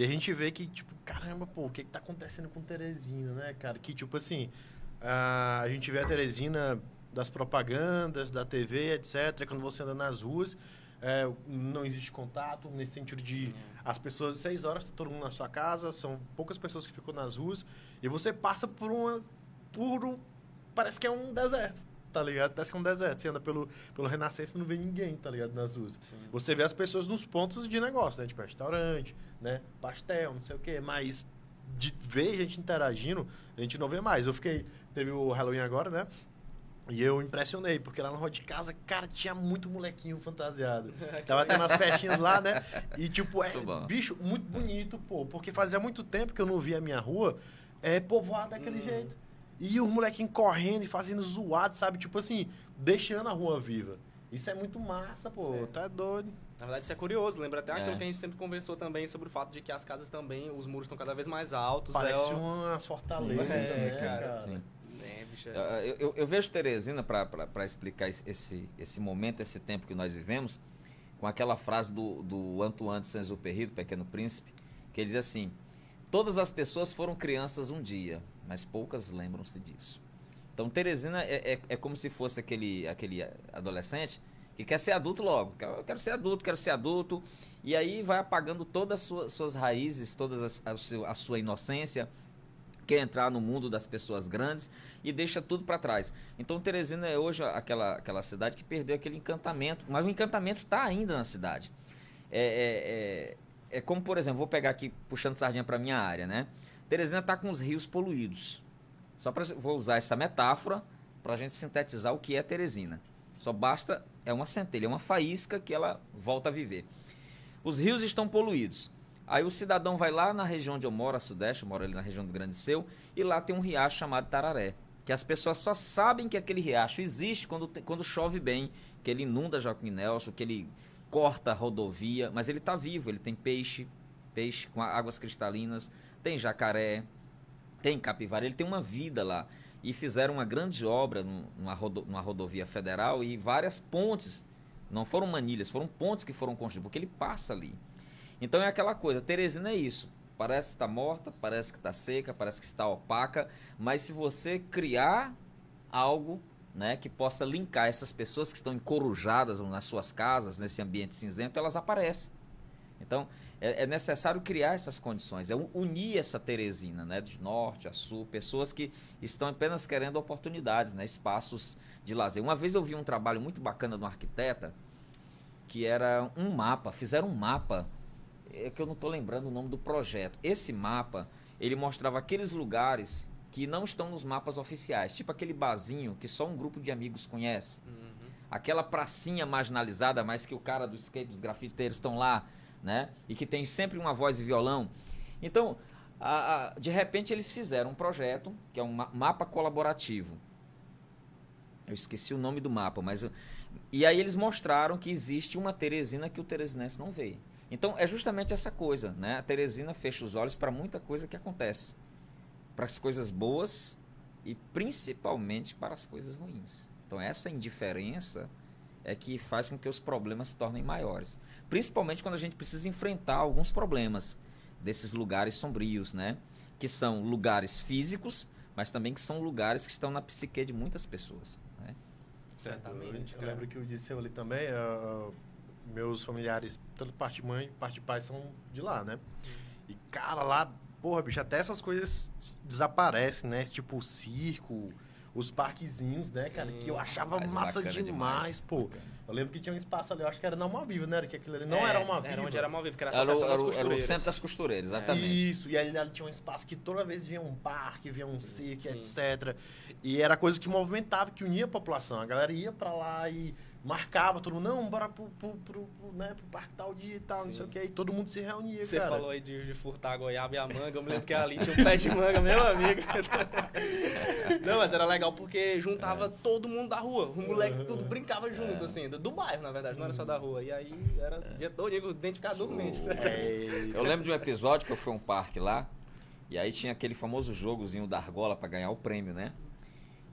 E a gente vê que, tipo, caramba, pô, o que, que tá acontecendo com Teresina, né, cara? Que, tipo assim, a, a gente vê a Teresina das propagandas, da TV, etc. Quando você anda nas ruas, é, não existe contato, nesse sentido de as pessoas, seis horas, tá todo mundo na sua casa, são poucas pessoas que ficam nas ruas, e você passa por uma. por um, parece que é um deserto, tá ligado? Parece que é um deserto. Você anda pelo, pelo Renascença e não vê ninguém, tá ligado? Nas ruas. Sim. Você vê as pessoas nos pontos de negócio, né? Tipo, restaurante, né? Pastel, não sei o quê. Mas de ver gente interagindo, a gente não vê mais. Eu fiquei... Teve o Halloween agora, né? E eu impressionei, porque lá na rua de casa, cara, tinha muito molequinho fantasiado. [laughs] Tava tendo as festinhas lá, né? E, tipo, é, bicho, muito bonito, pô. Porque fazia muito tempo que eu não via a minha rua é, povoada daquele Hum. jeito. E os molequinhos correndo e fazendo zoado, sabe? Tipo assim, deixando a rua viva. Isso é muito massa, pô. É. Tá doido. Na verdade, isso é curioso. Lembra até É. aquilo que a gente sempre conversou também sobre o fato de que as casas também, os muros estão cada vez mais altos. Parece é, umas fortalezas, Sim, sim, né, sim, cara? Sim. É, bicho, é- Eu, eu- eu vejo Teresina, para explicar esse- esse, esse momento, esse tempo que nós vivemos, com aquela frase do, do Antoine de Saint-Exupéry, do Pequeno Príncipe, que ele diz assim, todas as pessoas foram crianças um dia, mas poucas lembram-se disso. Então, Teresina é, é, é como se fosse aquele, aquele adolescente que quer ser adulto logo. Eu quero ser adulto, quero ser adulto. E aí vai apagando todas as suas, suas raízes, toda a, a sua inocência, quer entrar no mundo das pessoas grandes e deixa tudo para trás. Então Teresina é hoje aquela, aquela cidade que perdeu aquele encantamento, mas o encantamento está ainda na cidade. É, é, é, é como, por exemplo, vou pegar aqui, puxando sardinha para minha área, né? Teresina está com os rios poluídos. Só para vou usar essa metáfora para a gente sintetizar o que é Teresina. Só basta, é uma centelha, é uma faísca que ela volta a viver. Os rios estão poluídos. Aí o cidadão vai lá na região onde eu moro, a Sudeste, eu moro ali na região do Grande Seu, e lá tem um riacho chamado Tararé. Que as pessoas só sabem que aquele riacho existe quando, quando chove bem, que ele inunda Joaquim Nelson, que ele corta a rodovia, mas ele está vivo, ele tem peixe, peixe com águas cristalinas, tem jacaré, tem capivara, ele tem uma vida lá. E fizeram uma grande obra num- numa, rodo- numa rodovia federal e várias pontes, não foram manilhas, foram pontes que foram construídas, porque ele passa ali. Então é aquela coisa, Teresina é isso. Parece que está morta, parece que está seca, parece que está opaca, mas se você criar algo né, que possa linkar essas pessoas que estão encorujadas nas suas casas, nesse ambiente cinzento, elas aparecem. Então, é, é necessário criar essas condições, é unir essa Teresina, né, de norte a sul, pessoas que estão apenas querendo oportunidades, né, espaços de lazer. Uma vez eu vi um trabalho muito bacana de um arquiteta, que era um mapa, fizeram um mapa, é que eu não estou lembrando o nome do projeto. Esse mapa, ele mostrava aqueles lugares que não estão nos mapas oficiais, tipo aquele barzinho que só um grupo de amigos conhece Uhum. aquela pracinha marginalizada, mas que o cara do skate, dos grafiteiros estão lá, né? E que tem sempre uma voz e violão. Então, a- a- de repente eles fizeram um projeto que é um ma- mapa colaborativo. Eu esqueci o nome do mapa, mas eu- e aí eles mostraram que existe uma Teresina que o teresinense não vê. Então é justamente essa coisa, né? A Teresina fecha os olhos para muita coisa que acontece, para as coisas boas e principalmente para as coisas ruins. Então essa indiferença é que faz com que os problemas se tornem maiores, principalmente quando a gente precisa enfrentar alguns problemas desses lugares sombrios, né? Que são lugares físicos, mas também que são lugares que estão na psique de muitas pessoas. Né? Certamente. Eu lembro que o Disseu ali também, ah, meus familiares, tanto parte de mãe, parte de pai, são de lá, né? E, cara, lá, porra, bicho, até essas coisas desaparecem, né? Tipo o circo, os parquezinhos, né, cara? Sim. Que eu achava Mas massa bacana demais, pô. Eu lembro que tinha um espaço ali, eu acho que era na Alma Viva, né? Era que aquilo ali não É, era uma viva. Era onde era uma viva, porque era a Era, Associação era das o- era o Costureiras. centro das costureiras, exatamente. Isso, e ali, ali tinha um espaço que toda vez via um parque, via um circo, etc. E era coisa que movimentava, que unia a população. A galera ia pra lá e marcava todo mundo, não, bora pro, pro, pro, pro, né, pro parque tal dia e tal, não Sim. sei o que. E todo mundo se reunia, Você cara. falou aí de, de furtar a goiaba e a manga. Eu me lembro que ali tinha um pé de manga, meu amigo. [laughs] Não, mas era legal porque juntava todo mundo da rua. O moleque tudo brincava junto, assim, do, do bairro, na verdade, não era só da rua. E aí era dia todo, identificado dormente. [laughs] É, Eu lembro de um episódio que eu fui a um parque lá, e aí tinha aquele famoso jogozinho da argola para ganhar o prêmio, né?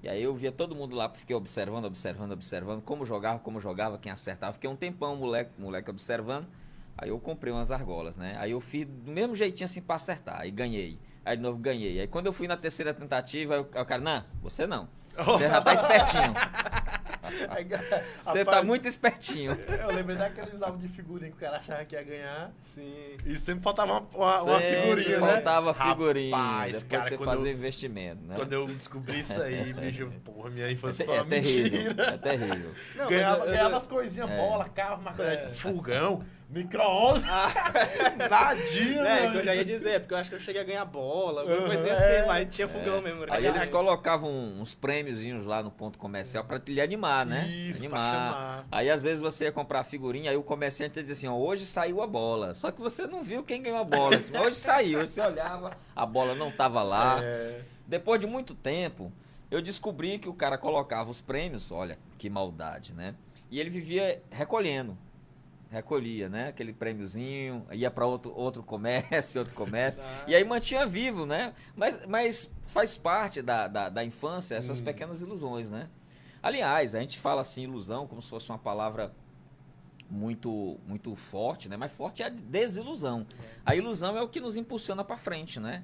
E aí eu via todo mundo lá, fiquei observando, observando, observando, como jogava, como jogava, quem acertava. Fiquei um tempão, moleque, moleque observando. Aí eu comprei umas argolas, né? Aí eu fiz do mesmo jeitinho assim pra acertar, aí ganhei. Aí de novo ganhei. Aí quando eu fui na terceira tentativa, o cara, não, você não. Você já tá espertinho. [laughs] [laughs] Você tá muito espertinho. Eu lembrei daqueles álbuns de figurinha que o cara achava que ia ganhar. Sim. E sempre faltava uma, uma, uma Sempre figurinha, né? faltava figurinha. Rapaz, depois cara, você quando fazia eu- investimento, né? Quando eu descobri isso aí, bicho, porra, minha É, infância te- foi é uma terrível. mentira. É terrível. Não, ganhava, eu- eu- ganhava as coisinhas, É. bola, carro, uma coisa, É. tipo, fogão, micro-ondas. [laughs] Nadinha, É, mano. que eu já ia dizer, porque eu acho que eu cheguei a ganhar bola, alguma Uhum, coisa é. assim, mas tinha fogão mesmo. era Aí eles colocavam uns prêmiozinhos lá no ponto comercial pra lhe animar, né? Isso, pra animar. chamar. Aí às vezes você ia comprar figurinha, aí o comerciante dizia assim, ó, hoje saiu a bola. Só que você não viu quem ganhou a bola. [laughs] Hoje saiu, você olhava, a bola não tava lá. É. Depois de muito tempo, eu descobri que o cara colocava os prêmios, olha, que maldade, né? E ele vivia recolhendo. Recolhia, né? Aquele prêmiozinho, ia para outro, outro comércio, [laughs] outro comércio. E aí mantinha vivo, né? Mas, mas faz parte da, da, da infância essas Hum. pequenas ilusões, né? Aliás, a gente fala assim, ilusão, como se fosse uma palavra muito muito forte, né? Mas forte é a desilusão. A ilusão é o que nos impulsiona para frente, né?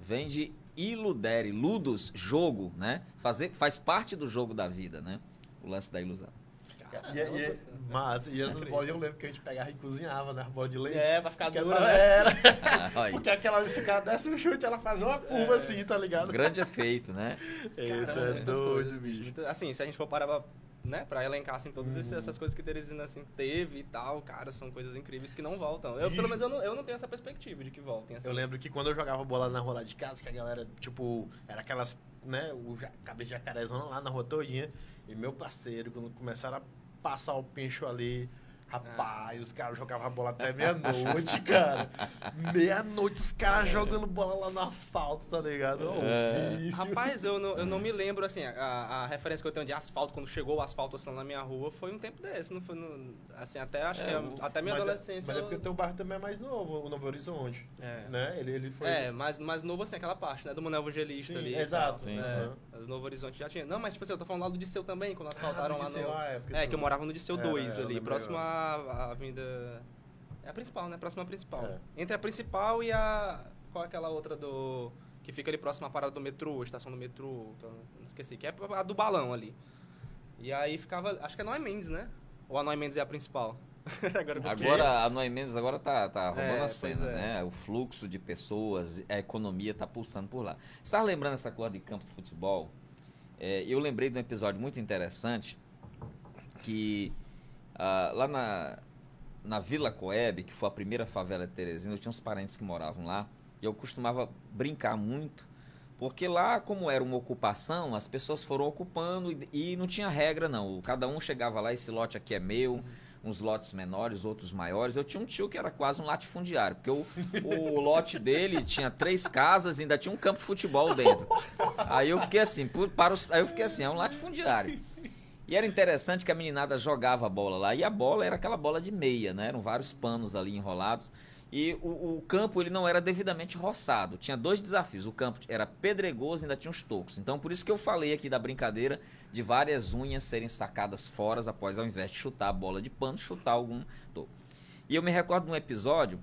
Vem de iludere, ludus, jogo, né? Fazer, faz parte do jogo da vida, né? O lance da ilusão. E, e, mas, e essas bolas eu lembro que a gente pegava e cozinhava, né? Bola de leite. É, pra ficar dura, né? era. [laughs] Ah, Porque aquela, se o cara desse um chute, ela fazia uma curva assim, tá ligado? grande efeito, né? Eita, Caramba, é doido, bicho. Muita- Assim, se a gente for parar pra, né, pra elencar assim, todas Uhum. essas- coisas que Teresina assim, teve e tal, cara, são coisas incríveis que não voltam. Eu, pelo menos eu não, eu não tenho essa perspectiva de que voltem. Assim. Eu lembro que quando eu jogava bola na rua lá de casa, que a galera, tipo, era aquelas, né, o ja- cabeça de jacarezona lá na rua todinha. E meu parceiro, quando começaram a passar o pincho ali, rapaz, os caras jogavam a bola até meia-noite, [laughs] cara. Meia-noite os caras jogando bola lá no asfalto, tá ligado? É. vício. Rapaz, eu não, eu não me lembro, assim, a, a referência que eu tenho de asfalto, quando chegou o asfalto assim, na minha rua, foi um tempo desse, não foi, no- assim, até acho É, que, o- até minha mas, é- adolescência. Mas é eu- porque o teu bairro também é mais novo, o Novo Horizonte, É. né? Ele, ele foi... É, mais, mais novo assim, aquela parte, né? Do Manuel Evangelista Sim, ali. exato. tal. É, sim. do Novo Horizonte já tinha. Não, mas tipo assim, eu tô falando lá do Disseu também, quando asfaltaram Ah, lá Disseu, no. ah, é, É, tu- que eu morava no Disseu Era, 2 eu ali, próximo à, à avenida. É a principal, né? Próxima à principal. É. Entre a principal e a. Qual é aquela outra do. Que fica ali próximo à parada do metrô, estação do metrô, que eu não esqueci, que é a do balão ali. E aí ficava. Acho que é Noé Mendes, né? Ou a Noé Mendes é a principal? [laughs] Agora Agora, a Noé Mendes agora tá, tá roubando É, a cena, é. né? O fluxo de pessoas, a economia tá pulsando por lá. Você estava lembrando essa coisa de campo de futebol? É, eu lembrei de um episódio muito interessante que ah, lá na, na Vila Coeb, que foi a primeira favela de Teresina, eu tinha uns parentes que moravam lá, e eu costumava brincar muito, porque lá, como era uma ocupação, as pessoas foram ocupando e, e não tinha regra, não. Cada um chegava lá, esse lote aqui é meu, uns lotes menores, outros maiores. Eu tinha um tio que era quase um latifundiário, porque o, o lote dele tinha três casas e ainda tinha um campo de futebol dentro. Aí eu fiquei assim, para os, aí eu fiquei assim, é um latifundiário. E era interessante que a meninada jogava a bola lá, e a bola era aquela bola de meia, né? Eram vários panos ali enrolados. E o, o campo ele não era devidamente roçado. Tinha dois desafios. O campo era pedregoso e ainda tinha os tocos. Então, por isso que eu falei aqui da brincadeira de várias unhas serem sacadas fora após, ao invés de chutar a bola de pano, chutar algum toco. E eu me recordo de um episódio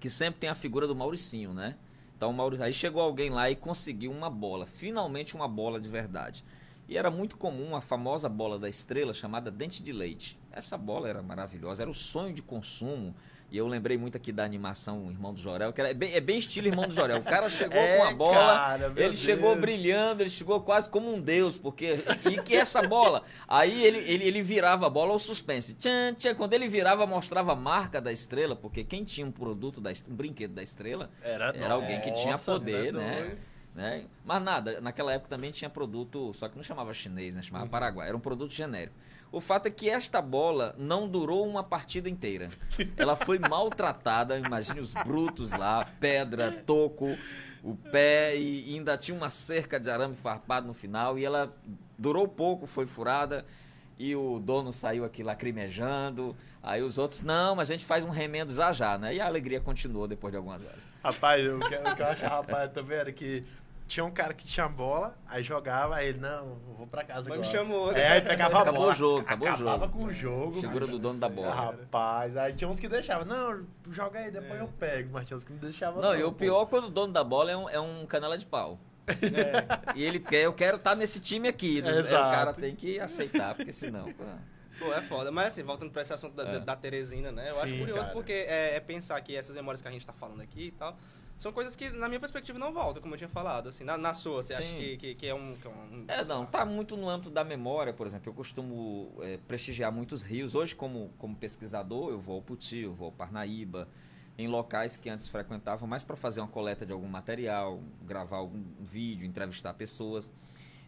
que sempre tem a figura do Mauricinho, né? Então, o Mauricinho, aí chegou alguém lá e conseguiu uma bola, finalmente uma bola de verdade. E era muito comum a famosa bola da estrela chamada dente de leite. Essa bola era maravilhosa, era o sonho de consumo. E eu lembrei muito aqui da animação Irmão do Jorel, que era, é, bem, é bem estilo Irmão do Jorel. O cara chegou É, com a bola, cara, ele chegou Deus. brilhando, ele chegou quase como um deus, porque. E que essa bola. Aí ele, ele, ele virava a bola ao suspense. Tchan, tchan, quando ele virava, mostrava a marca da estrela, porque quem tinha um produto, da, um brinquedo da estrela, Era, Era alguém que tinha poder, né? doido. Né? Mas nada, naquela época também tinha produto, só que não chamava chinês, né? Chamava Paraguai, era um produto genérico. O fato é que esta bola não durou uma partida inteira. [laughs] Ela foi maltratada, imagine os brutos lá, pedra, toco, o pé e ainda tinha uma cerca de arame farpado no final e ela durou pouco, foi furada e o dono saiu aqui lacrimejando. Aí os outros, não, mas a gente faz um remendo já já, né? E a alegria continuou depois de algumas horas. Rapaz, o que, eu achava, rapaz, também era que tinha um cara que tinha bola, aí jogava, aí ele, não, eu vou pra casa Mas me agora. chamou, né? É, aí pegava a Acabou bola. o jogo, acabou o acabava jogo. com o jogo. Figura mas- do dono da bola. Rapaz, aí tinha uns que deixavam, não, joga aí, depois eu pego, mas tinha uns que não deixavam Não, e o pior quando o dono da bola é um, é um canela de pau. É. E ele quer, eu quero estar tá nesse time aqui. É, o cara tem que aceitar, porque senão. Pô. Pô, é foda. Mas assim, voltando pra esse assunto da, é. da Teresina, né? Eu Sim, acho curioso cara. porque é, é, pensar que essas memórias que a gente tá falando aqui e tal, são coisas que, na minha perspectiva, não voltam, como eu tinha falado. Assim, na, na sua, você Sim. acha que, que, que, é um. Que é, um, é não, tá muito no âmbito da memória, por exemplo. Eu costumo é, prestigiar muitos rios. Hoje, como, como pesquisador, eu vou ao Puti, eu vou ao Parnaíba, em locais que antes frequentava mais para fazer uma coleta de algum material, gravar algum vídeo, entrevistar pessoas.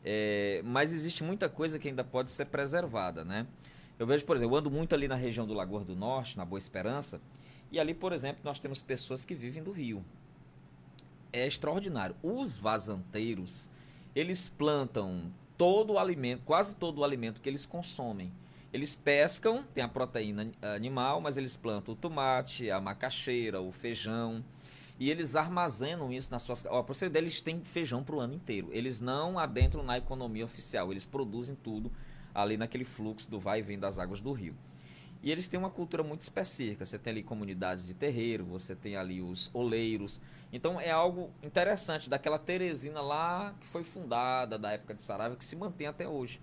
É, mas existe muita coisa que ainda pode ser preservada, né? Eu vejo, por exemplo, eu ando muito ali na região do Lagoa do Norte, na Boa Esperança, e ali, por exemplo, nós temos pessoas que vivem do rio é extraordinário. Os vazanteiros, eles plantam todo o alimento, quase todo o alimento que eles consomem. Eles pescam, tem a proteína animal, mas eles plantam o tomate, a macaxeira, o feijão. E eles armazenam isso nas suas. Ó, para você ver, eles têm feijão para o ano inteiro. Eles não adentram na economia oficial, eles produzem tudo ali naquele fluxo do vai e vem das águas do rio. E eles têm uma cultura muito específica. Você tem ali comunidades de terreiro, você tem ali os oleiros. Então é algo interessante daquela Teresina lá que foi fundada da época de Saraiva, que se mantém até hoje.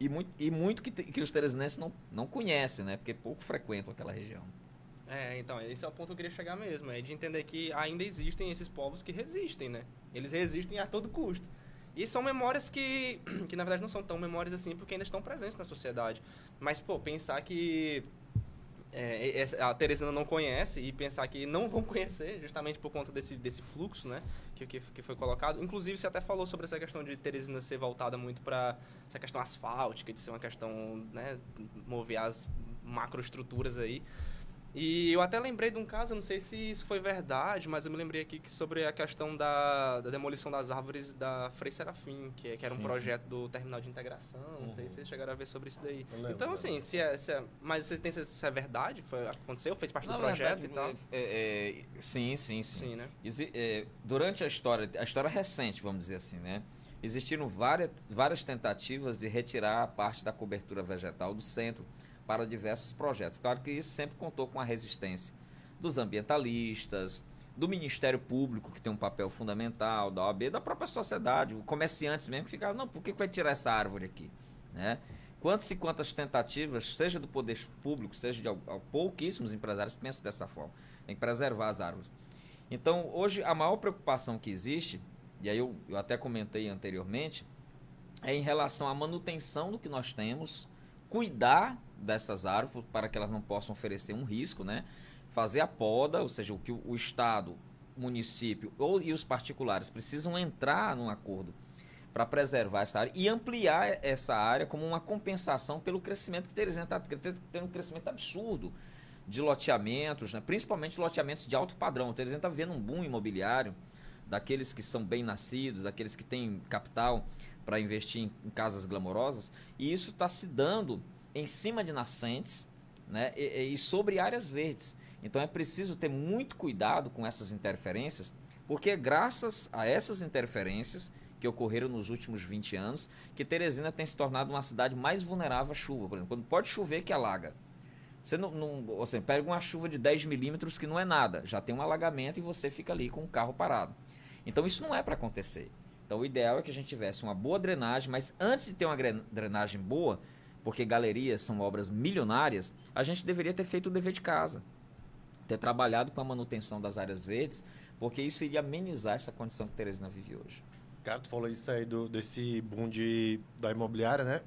E muito, e muito que, que os teresinenses não, não conhecem, né? Porque pouco frequentam aquela região. É, então, esse é o ponto que eu queria chegar mesmo. É de entender que ainda existem esses povos que resistem, né? Eles resistem a todo custo. E são memórias que, [clears throat] que na verdade não são tão memórias assim, porque ainda estão presentes na sociedade. Mas, pô, pensar que é, a Teresina não conhece e pensar que não vão conhecer, justamente por conta desse, desse fluxo, né, que, que, que foi colocado. Inclusive, você até falou sobre essa questão de Teresina ser voltada muito para essa questão asfáltica, de ser uma questão, né, mover as macroestruturas aí. E eu até lembrei de um caso, não sei se isso foi verdade, mas eu me lembrei aqui que sobre a questão da, da demolição das árvores da Frei Serafim, que, que era um sim, projeto sim. do terminal de integração. Uhum. Não sei se vocês chegaram a ver sobre isso daí. Lembro, então, assim, se é, se é, mas você tem se é verdade? Foi, aconteceu? Fez parte Na do projeto verdade, e tal? É, é, sim, sim, sim. sim né? É, durante a história, a história recente, vamos dizer assim, né? Existiram várias, várias tentativas de retirar a parte da cobertura vegetal do centro para diversos projetos. Claro que isso sempre contou com a resistência dos ambientalistas, do Ministério Público, que tem um papel fundamental, da OAB, da própria sociedade, comerciantes mesmo que ficavam, não, por que vai tirar essa árvore aqui? Né? Quantas e quantas tentativas, seja do poder público, seja de pouquíssimos empresários pensam dessa forma, tem que preservar as árvores. Então, hoje, a maior preocupação que existe, e aí eu, eu até comentei anteriormente, é em relação à manutenção do que nós temos, cuidar dessas árvores para que elas não possam oferecer um risco, né? Fazer a poda, ou seja, o que o Estado, município ou, e os particulares precisam entrar num acordo para preservar essa área e ampliar essa área como uma compensação pelo crescimento que Teresina está tendo um crescimento absurdo de loteamentos, né? principalmente loteamentos de alto padrão. Teresina está vendo um boom imobiliário daqueles que são bem nascidos, daqueles que têm capital para investir em, em casas glamorosas, e isso está se dando em cima de nascentes né, e, e sobre áreas verdes. Então é preciso ter muito cuidado com essas interferências, porque é graças a essas interferências que ocorreram nos últimos 20 anos, que Teresina tem se tornado uma cidade mais vulnerável à chuva. Por exemplo, quando pode chover que alaga. Você não, não você pega uma chuva de 10 milímetros que não é nada, já tem um alagamento e você fica ali com o carro parado. Então isso não é para acontecer. Então o ideal é que a gente tivesse uma boa drenagem, mas antes de ter uma drenagem boa, porque galerias são obras milionárias, a gente deveria ter feito o dever de casa. Ter trabalhado com a manutenção das áreas verdes, porque isso iria amenizar essa condição que Teresina vive hoje. Cara, tu falou isso aí do, desse boom de, da imobiliária, né?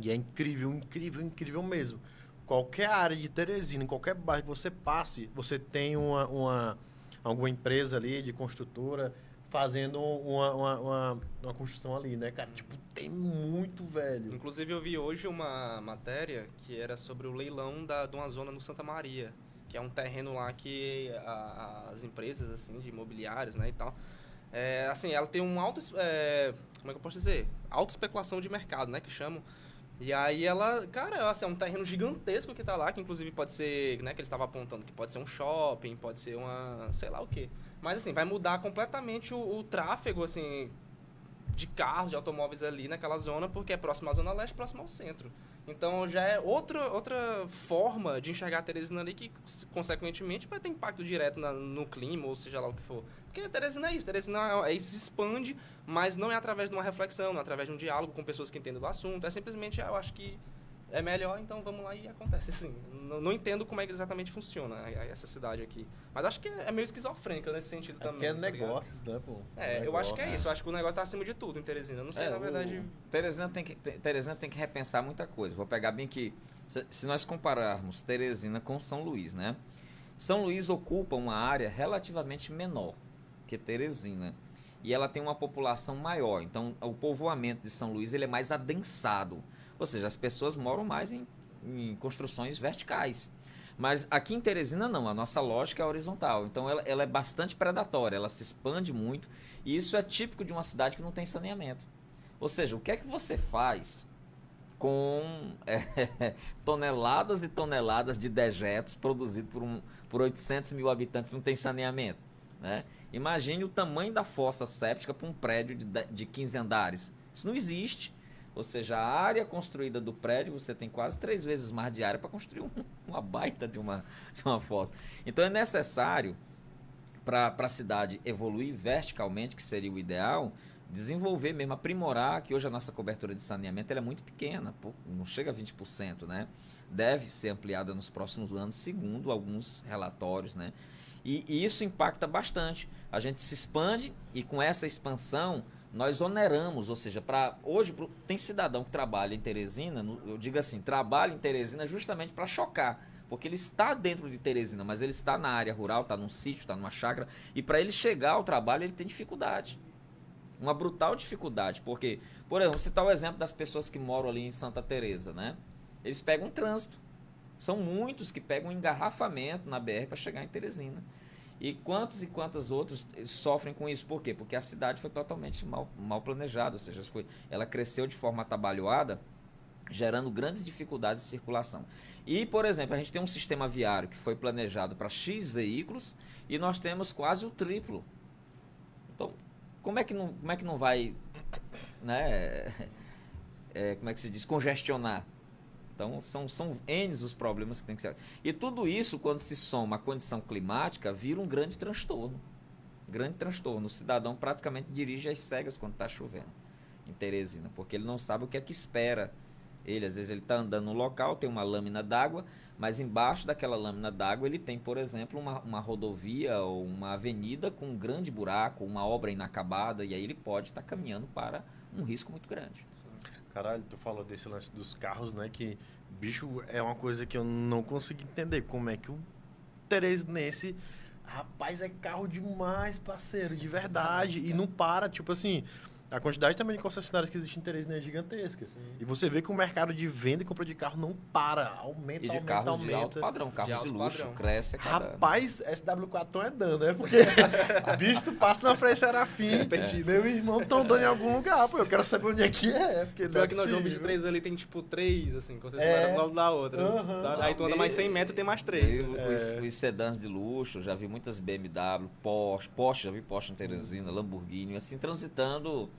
E é incrível, incrível, incrível mesmo. Qualquer área de Teresina, em qualquer bairro que você passe, você tem uma, uma alguma empresa ali de construtora fazendo uma, uma, uma, uma, construção ali, né, cara? Tipo, tem muito, velho. Inclusive, eu vi hoje uma matéria que era sobre o leilão da, de uma zona no Santa Maria, que é um terreno lá que a, as empresas, assim, de imobiliários, né, e tal, é, assim, ela tem um alto, é, como é que eu posso dizer? Alta especulação de mercado, né, que chamam. E aí ela, cara, assim, é um terreno gigantesco que tá lá, que inclusive pode ser, né, que eles estavam apontando que pode ser um shopping, pode ser uma, sei lá o quê. Mas assim, vai mudar completamente o, o tráfego, assim, de carros, de automóveis ali naquela zona, porque é próximo à Zona Leste, próximo ao centro. Então já é outra, outra forma de enxergar a Teresina ali que, consequentemente, vai ter impacto direto na, no clima, ou seja lá o que for. Porque a Teresina é isso, a Teresina é, é, se expande, mas não é através de uma reflexão, não é através de um diálogo com pessoas que entendem do assunto. É simplesmente, eu acho que é melhor, então vamos lá e acontece assim. Não, não entendo como é que exatamente funciona essa cidade aqui. Mas acho que é meio esquizofrênica nesse sentido é também. Porque é tá negócios, né, pô? É, negócio, eu acho que é isso. Eu acho que o negócio tá acima de tudo em Teresina. Não sei, é, na verdade. O... Teresina, tem que, Teresina tem que repensar muita coisa. Vou pegar bem que. Se, se nós compararmos Teresina com São Luís, né? São Luís ocupa uma área relativamente menor que Teresina. E ela tem uma população maior. Então, o povoamento de São Luís ele é mais adensado. Ou seja, as pessoas moram mais em, em construções verticais. Mas aqui em Teresina não, a nossa lógica é horizontal. Então ela, ela, é bastante predatória, ela se expande muito. E isso é típico de uma cidade que não tem saneamento. Ou seja, o que é que você faz com [laughs] é, toneladas e toneladas de dejetos produzidos por, um, por 800 mil habitantes não tem saneamento? Né? Imagine o tamanho da fossa séptica para um prédio de, de 15 andares. Isso não existe. Ou seja, a área construída do prédio, você tem quase três vezes mais de área para construir um, [laughs] uma baita de uma, de uma fossa. Então é necessário, para a cidade evoluir verticalmente, que seria o ideal, desenvolver mesmo, aprimorar, que hoje a nossa cobertura de saneamento é muito pequena, não chega a 20%, né? Deve ser ampliada nos próximos anos, segundo alguns relatórios, né? E, e isso impacta bastante. A gente se expande e com essa expansão nós oneramos, ou seja, para hoje tem cidadão que trabalha em Teresina, eu digo assim, trabalha em Teresina justamente para chocar, porque ele está dentro de Teresina, mas ele está na área rural, está num sítio, está numa chácara, e para ele chegar ao trabalho ele tem dificuldade. Uma brutal dificuldade, porque, por exemplo, citar o exemplo das pessoas que moram ali em Santa Teresa, né? Eles pegam um trânsito. São muitos que pegam um engarrafamento na BR para chegar em Teresina. E quantos e quantos outros sofrem com isso? Por quê? Porque a cidade foi totalmente mal, mal planejada, ou seja, foi, ela cresceu de forma atabalhoada, gerando grandes dificuldades de circulação. E, por exemplo, a gente tem um sistema viário que foi planejado para X veículos e nós temos quase o triplo. Então, como é que não, como é que não vai, né, é, [laughs] como é que se diz, congestionar então, são, são N os problemas que tem que ser. E tudo isso, quando se soma à condição climática, vira um grande transtorno. Grande transtorno. O cidadão praticamente dirige as cegas quando está chovendo em Teresina, porque ele não sabe o que é que espera. Ele, às vezes, ele está andando no local, tem uma lâmina d'água, mas embaixo daquela lâmina d'água ele tem, por exemplo, uma, uma rodovia ou uma avenida com um grande buraco, uma obra inacabada, e aí ele pode estar tá caminhando para um risco muito grande. Caralho, tu falou desse lance dos carros, né? Que, bicho, é uma coisa que eu não consigo entender. Como é que o Teresinense... Rapaz, é carro demais, parceiro, de verdade. E não para, tipo assim a quantidade também de concessionárias que existe em Teresina é gigantesca. Sim. E você vê que o mercado de venda e compra de carro não para, aumenta, e de aumenta, carros aumenta. de alto padrão, carros de, de luxo, padrão. cresce cada... Rapaz, SW4 é dando, é porque [laughs] bicho, tu passa na frente Serafim, é. meu irmão estão dando em algum lugar, pô, eu quero saber onde é que é, porque Pior é que nós vamos de três ali tem tipo três, assim, concessionária é. do lado da outra, uhum. sabe? Aí tu anda mais 100 metros tem mais três. Né? Os, os, sedãs de luxo, já vi muitas BMW, Porsche, Porsche, já vi Porsche em Teresina, Lamborghini, assim, transitando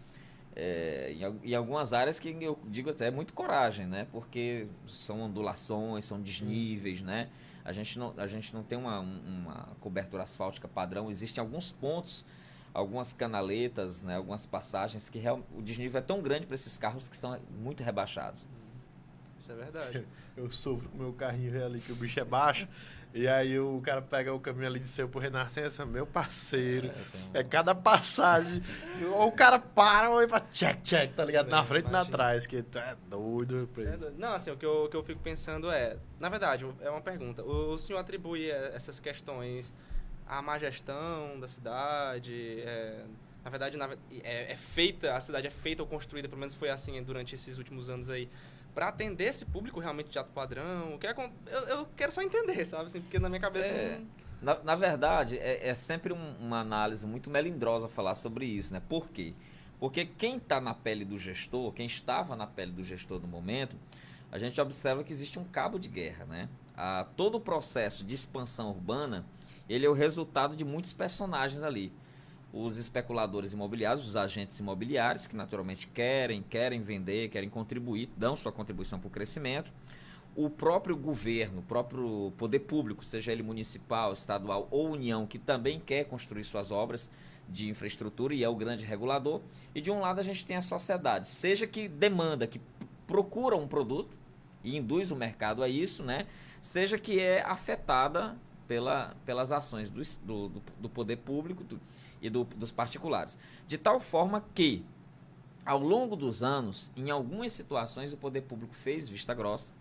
é, em, em, algumas áreas que eu digo até muito coragem, né? Porque são ondulações, são desníveis, né? A gente não, a gente não tem uma, uma cobertura asfáltica padrão. Existem alguns pontos, algumas canaletas, né? algumas passagens que real, o desnível é tão grande para esses carros que são muito rebaixados. Isso é verdade. [laughs] Eu sofro com o meu carrinho ali que o bicho é baixo. E aí o cara pega o caminho ali de seu por Renascença, meu parceiro. É, é cada passagem. ou o cara para ou vai check, check, tá ligado? Na frente e na trás, que tu é doido. É Não, assim, o que, eu, o que eu fico pensando é. Na verdade, é uma pergunta. O, o senhor atribui essas questões à má gestão da cidade? É, na verdade, na, é, é feita, a cidade é feita ou construída, pelo menos foi assim durante esses últimos anos aí para atender esse público realmente de alto padrão? O que é, eu, eu quero só entender, sabe? Assim, porque na minha cabeça. É, não... na, na, verdade, é, é sempre um, uma análise muito melindrosa falar sobre isso, né? Por quê? Porque quem está na pele do gestor, quem estava na pele do gestor no momento, a gente observa que existe um cabo de guerra, né? A, todo o processo de expansão urbana, ele é o resultado de muitos personagens ali. Os especuladores imobiliários, os agentes imobiliários, que naturalmente querem, querem vender, querem contribuir, dão sua contribuição para o crescimento. O próprio governo, o próprio poder público, seja ele municipal, estadual ou União, que também quer construir suas obras de infraestrutura e é o grande regulador. E de um lado a gente tem a sociedade, seja que demanda, que procura um produto e induz o mercado a isso, né? seja que é afetada pela, pelas ações do, do, do poder público do, e do, dos particulares. De tal forma que, ao longo dos anos, em algumas situações o poder público fez vista grossa,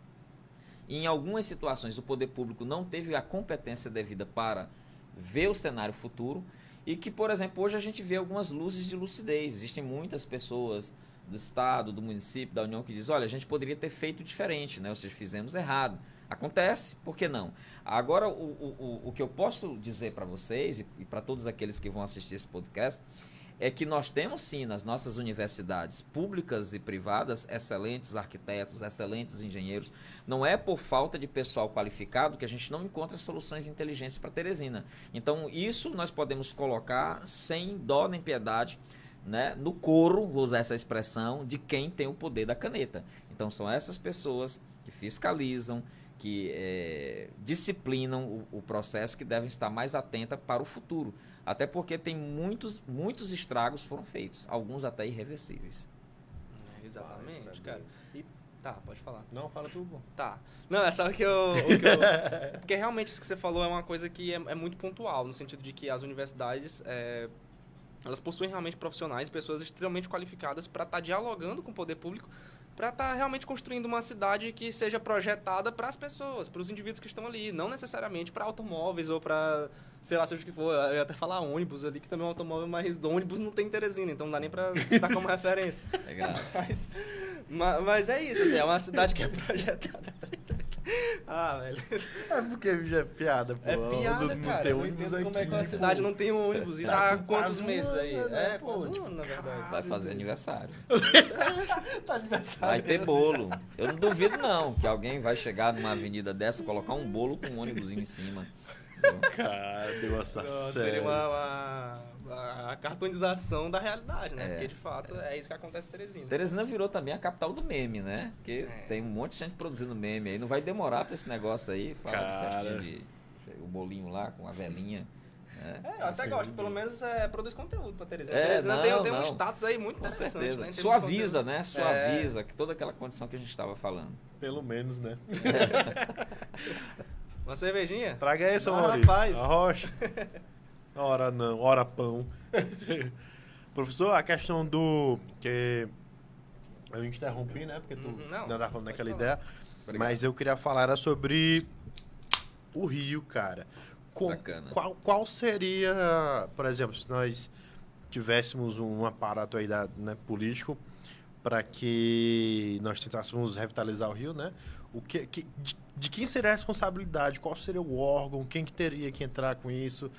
e em algumas situações o poder público não teve a competência devida para ver o cenário futuro, e que, por exemplo, hoje a gente vê algumas luzes de lucidez. Existem muitas pessoas do Estado, do município, da União que dizem, olha, a gente poderia ter feito diferente, né? ou seja, fizemos errado. Acontece, por que não? Agora, o, o, o que eu posso dizer para vocês e, e para todos aqueles que vão assistir esse podcast é que nós temos sim nas nossas universidades públicas e privadas excelentes arquitetos, excelentes engenheiros. Não é por falta de pessoal qualificado que a gente não encontra soluções inteligentes para Teresina. Então, isso nós podemos colocar sem dó nem piedade né, no coro, vou usar essa expressão, de quem tem o poder da caneta. Então, são essas pessoas que fiscalizam, que é, disciplinam o, o, processo, que devem estar mais atentas para o futuro. Até porque tem muitos, muitos estragos foram feitos, alguns até irreversíveis. É, exatamente, ah, cara. E, tá, pode falar. Não, fala tudo. Tá. Não, é só que eu... que eu é [laughs] porque realmente isso que você falou é uma coisa que é, é muito pontual, no sentido de que as universidades... É, elas possuem realmente profissionais, pessoas extremamente qualificadas para estar tá dialogando com o poder público para estar tá realmente construindo uma cidade que seja projetada para as pessoas, para os indivíduos que estão ali, não necessariamente para automóveis ou para, sei lá, seja o que for. Eu ia até falar ônibus ali, que também é um automóvel, mas ônibus não tem Teresina, então não dá nem para citar como [laughs] referência. Legal. mas, mas, mas, é isso, assim, é uma cidade que é projetada [laughs] ah, velho. É porque é piada, pô. É piada, não, cara. tem ônibus aqui. Como é que uma cidade não tem um ônibus? E tá há quantos meses aí? Né, é, pô, tipo, na verdade. Vai fazer aniversário. [laughs] tá aniversário. Vai ter bolo. Eu não duvido, não, que alguém vai chegar numa avenida dessa, colocar um bolo com um ônibus em cima. Cara, devastação. Seria uma, uma a cartonização da realidade, né? É, Porque de fato é. é. isso que acontece em Teresina. Teresina virou também a capital do meme, né? Porque é. tem um monte de gente produzindo meme aí. Não vai demorar pra esse negócio aí. Fala Cara. de festinha de. O bolinho lá com a velhinha. Né? É, eu até gosto, pelo menos é, produz conteúdo pra Teresina. É, Teresina não, tem, tem um status aí muito com interessante. Certeza. Né, Suaviza, né? Suaviza, é. que toda aquela condição que a gente estava falando. Pelo menos, né? [laughs] Uma cervejinha? Traga essa, ah, Maurício. Rapaz. A rocha. [laughs] Ora não, ora pão. [laughs] Professor, a questão do. que Eu interrompi, né? Porque tu uhum, não, não falando naquela ideia. Obrigado. Mas eu queria falar era sobre o Rio, cara. Com, Bacana. Qual, qual seria, por exemplo, se nós tivéssemos um aparato aí da, né, político para que nós tentássemos revitalizar o Rio, né? O que, que de, de, quem seria a responsabilidade? Qual seria o órgão? Quem que teria que entrar com isso?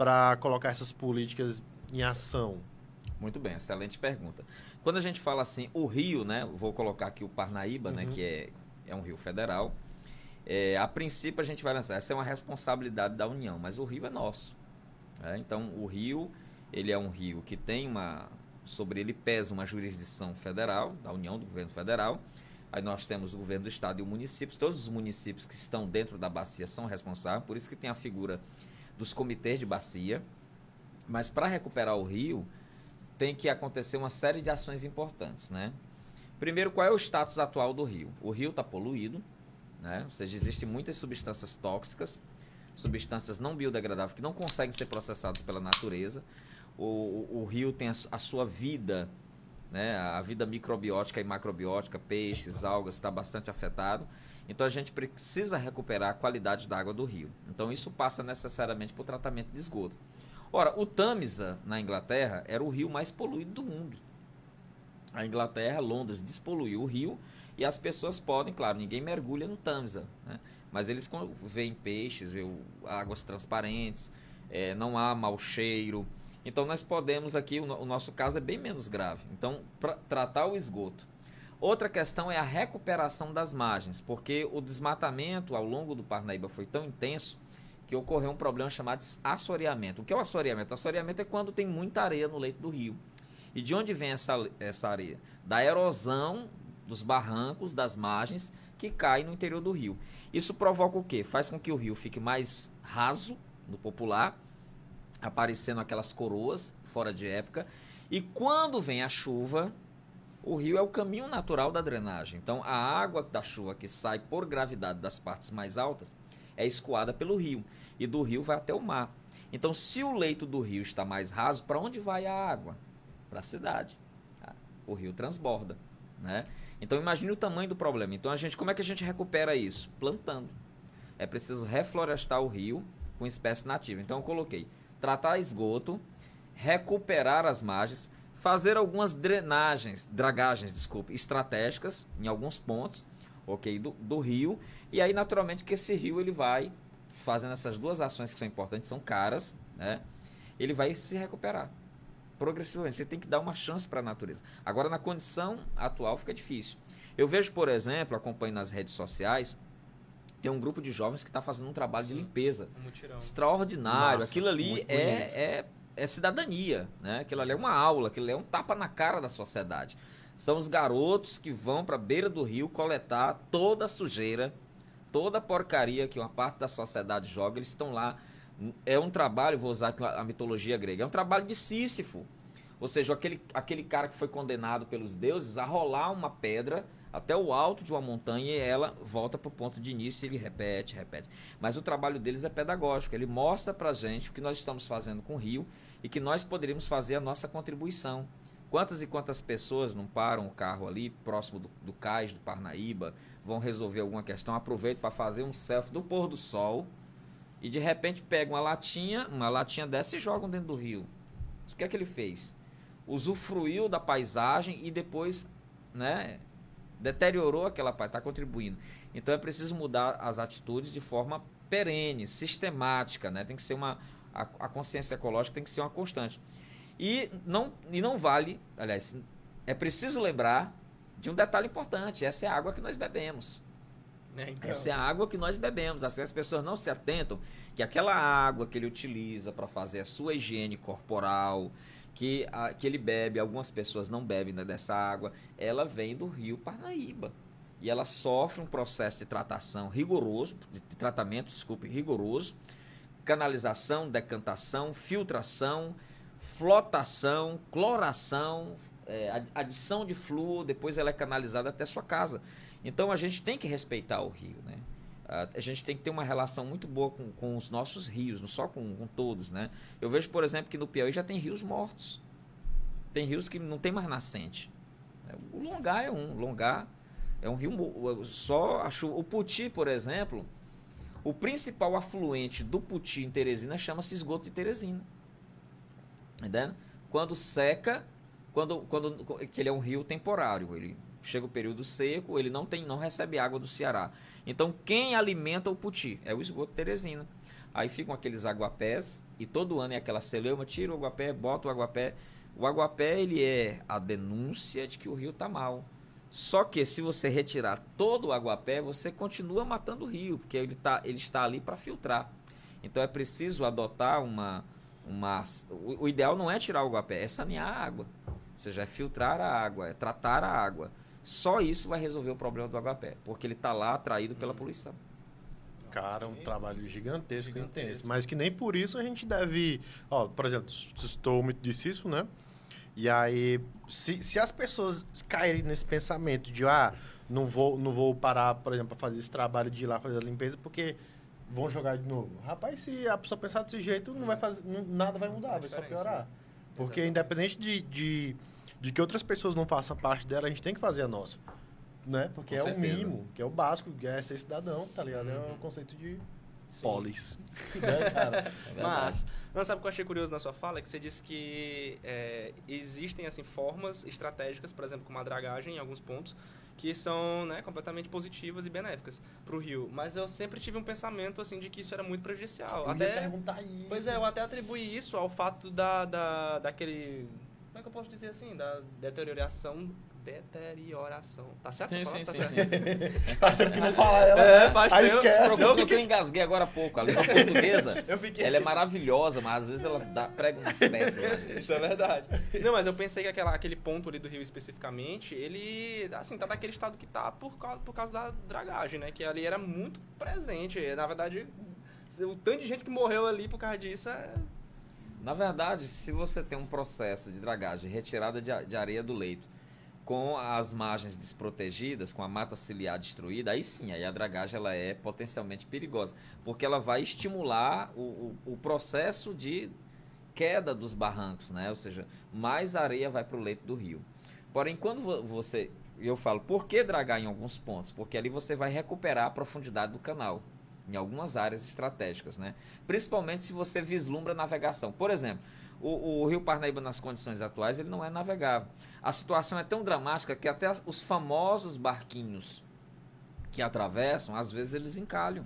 Para colocar essas políticas em ação? Muito bem, excelente pergunta. Quando a gente fala assim, o rio, né? Vou colocar aqui o Parnaíba, né, uhum. né? Que é, é um rio federal. É, a princípio a gente vai lançar, essa é uma responsabilidade da União, mas o rio é nosso. Né? Então o rio, ele é um rio que tem uma, sobre ele pesa uma jurisdição federal, da União, do governo federal. Aí nós temos o governo do estado e o município. Todos os municípios que estão dentro da bacia são responsáveis, por isso que tem a figura dos comitês de bacia. Mas para recuperar o rio, tem que acontecer uma série de ações importantes, né? Primeiro, qual é o status atual do rio? O rio está poluído, né? Ou seja, existem muitas substâncias tóxicas, substâncias não biodegradáveis que não conseguem ser processadas pela natureza. O, o, o rio tem a, a, sua vida, né? A vida microbiótica e macrobiótica, peixes, algas, está bastante afetado. Então a gente precisa recuperar a qualidade da água do rio. Então isso passa necessariamente por tratamento de esgoto. Ora, o Tamisa, na Inglaterra, era o rio mais poluído do mundo. A Inglaterra, Londres, despoluiu o rio e as pessoas podem, claro, ninguém mergulha no Tamisa, né? mas eles veem peixes, veem águas transparentes, é, não há mau cheiro. Então nós podemos aqui, o, nosso caso é bem menos grave. Então, para tratar o esgoto Outra questão é a recuperação das margens, porque o desmatamento ao longo do Parnaíba foi tão intenso que ocorreu um problema chamado assoreamento. O que é o assoreamento? O assoreamento é quando tem muita areia no leito do rio. E de onde vem essa, essa areia? Da erosão dos barrancos, das margens, que cai no interior do rio. Isso provoca o quê? Faz com que o rio fique mais raso, no popular, aparecendo aquelas coroas fora de época. E quando vem a chuva, o rio é o caminho natural da drenagem. Então, a água da chuva que sai por gravidade das partes mais altas é escoada pelo rio. E do rio vai até o mar. Então, se o leito do rio está mais raso, para onde vai a água? Para a cidade. O rio transborda. Né? Então, imagine o tamanho do problema. Então, a gente, como é que a gente recupera isso? Plantando. É preciso reflorestar o rio com espécie nativa. Então, eu coloquei tratar esgoto, recuperar as margens, fazer algumas drenagens, dragagens, desculpe, estratégicas em alguns pontos, ok, do, do rio, e aí naturalmente que esse rio ele vai fazendo essas duas ações que são importantes, são caras, né? Ele vai se recuperar progressivamente. Você tem que dar uma chance para a natureza. Agora na condição atual fica difícil. Eu vejo, por exemplo, acompanho nas redes sociais, tem um grupo de jovens que está fazendo um trabalho Sim, de limpeza um extraordinário. Aquilo ali é, é é cidadania, né? Aquilo ali é uma aula, aquilo ali é um tapa na cara da sociedade. São os garotos que vão para a beira do rio coletar toda a sujeira, toda a porcaria que uma parte da sociedade joga, eles estão lá. É um trabalho, vou usar a mitologia grega, é um trabalho de Sísifo. Ou seja, aquele, aquele cara que foi condenado pelos deuses a rolar uma pedra até o alto de uma montanha e ela volta para o ponto de início e ele repete, repete. Mas o trabalho deles é pedagógico, ele mostra para gente o que nós estamos fazendo com o rio e que nós poderíamos fazer a nossa contribuição. Quantas e quantas pessoas não param o carro ali, próximo do, do cais do Parnaíba, vão resolver alguma questão, aproveitam para fazer um selfie do pôr do sol e de repente pegam uma latinha, uma latinha dessa e jogam dentro do rio. O que é que ele fez? Usufruiu da paisagem e depois, né, deteriorou aquela parte, está contribuindo. Então é preciso mudar as atitudes de forma perene, sistemática, né? Tem que ser uma a, a, consciência ecológica tem que ser uma constante. E não e não vale, aliás, é preciso lembrar de um detalhe importante, essa é a água que nós bebemos. É, então. Essa é a água que nós bebemos. Assim, as pessoas não se atentam que aquela água que ele utiliza para fazer a sua higiene corporal, que, a, que ele bebe, algumas pessoas não bebem né, dessa água, ela vem do rio Parnaíba. E ela sofre um processo de tratação rigoroso, de tratamento, desculpe, rigoroso, canalização, decantação, filtração, flotação, cloração, é, adição de flúor, depois ela é canalizada até sua casa. Então a gente tem que respeitar o rio, né? a gente tem que ter uma relação muito boa com, com os nossos rios, não só com, com, todos, né? Eu vejo, por exemplo, que no Piauí já tem rios mortos. Tem rios que não tem mais nascente. O Longá é um. Longá é um rio só a chuva. O Puti, por exemplo, o principal afluente do Puti em Teresina chama-se esgoto de Teresina. Entendendo? Quando seca, quando, quando que ele é um rio temporário, ele chega o período seco, ele não tem, não recebe água do Ceará. Então, quem alimenta o puti é o esgoto Teresina. Aí ficam aqueles aguapés e todo ano é aquela celeuma, tira o aguapé, bota o aguapé. O aguapé ele é a denúncia de que o rio está mal. Só que se você retirar todo o aguapé, você continua matando o rio, porque ele, tá, ele está ali para filtrar. Então é preciso adotar uma, uma. O, o ideal não é tirar o aguapé, é sanear a água. Ou seja, é filtrar a água, é tratar a água. Só isso vai resolver o problema do agapé, porque ele está lá atraído pela poluição. Cara, um trabalho gigantesco, gigantesco, intenso. Mas que nem por isso a gente deve. Ó, por exemplo, estou muito disso, né? E aí, se, se as pessoas caírem nesse pensamento de, ah, não vou, não vou parar, por exemplo, para fazer esse trabalho de ir lá fazer a limpeza, porque vão jogar de novo. Rapaz, se a pessoa pensar desse jeito, não vai fazer, não, nada vai mudar, vai só piorar. Né? Porque independente de, de de que outras pessoas não façam parte dela, a gente tem que fazer a nossa. Né? Porque Com é certeza. o mínimo, que é o básico, que é ser cidadão, tá ligado? É o conceito de Sim. polis. [laughs] né, cara? É Mas, não, sabe o que eu achei curioso na sua fala? É que você disse que é, existem, assim, formas estratégicas, por exemplo, como a dragagem em alguns pontos, que são né, completamente positivas e benéficas para o rio. Mas eu sempre tive um pensamento assim de que isso era muito prejudicial. Eu até perguntar isso. Pois é, eu até atribuí isso ao fato da, da daquele como é que eu posso dizer assim, da deterioração deterioração. Tá certo? Sim, sim, sim, Tá sim. certo. [laughs] Faz tempo que não fala ela. É, faz Aí tempo. Se esquece. preocupe, porque eu engasguei agora há pouco. A língua portuguesa, [laughs] Eu fiquei ela é maravilhosa, mas às vezes ela dá, prega umas peças. né? [laughs] Isso é verdade. Não, mas eu pensei que aquela, aquele ponto ali do rio especificamente, ele, assim, tá naquele estado que tá por causa, por causa da dragagem, né? Que ali era muito presente. Na verdade, o tanto de gente que morreu ali por causa disso é... Na verdade, se você tem um processo de dragagem, retirada de, de areia do leito, com as margens desprotegidas, com a mata ciliar destruída, aí sim, aí a dragagem ela é potencialmente perigosa, porque ela vai estimular o, o, o processo de queda dos barrancos, né? Ou seja, mais areia vai para o leito do rio. Porém, quando vo- você, eu falo, por que dragar em alguns pontos? Porque ali você vai recuperar a profundidade do canal em algumas áreas estratégicas, né? Principalmente se você vislumbra navegação. Por exemplo, o, o Rio Parnaíba nas condições atuais ele não é navegável. A situação é tão dramática que até os famosos barquinhos que atravessam, às vezes eles encalham.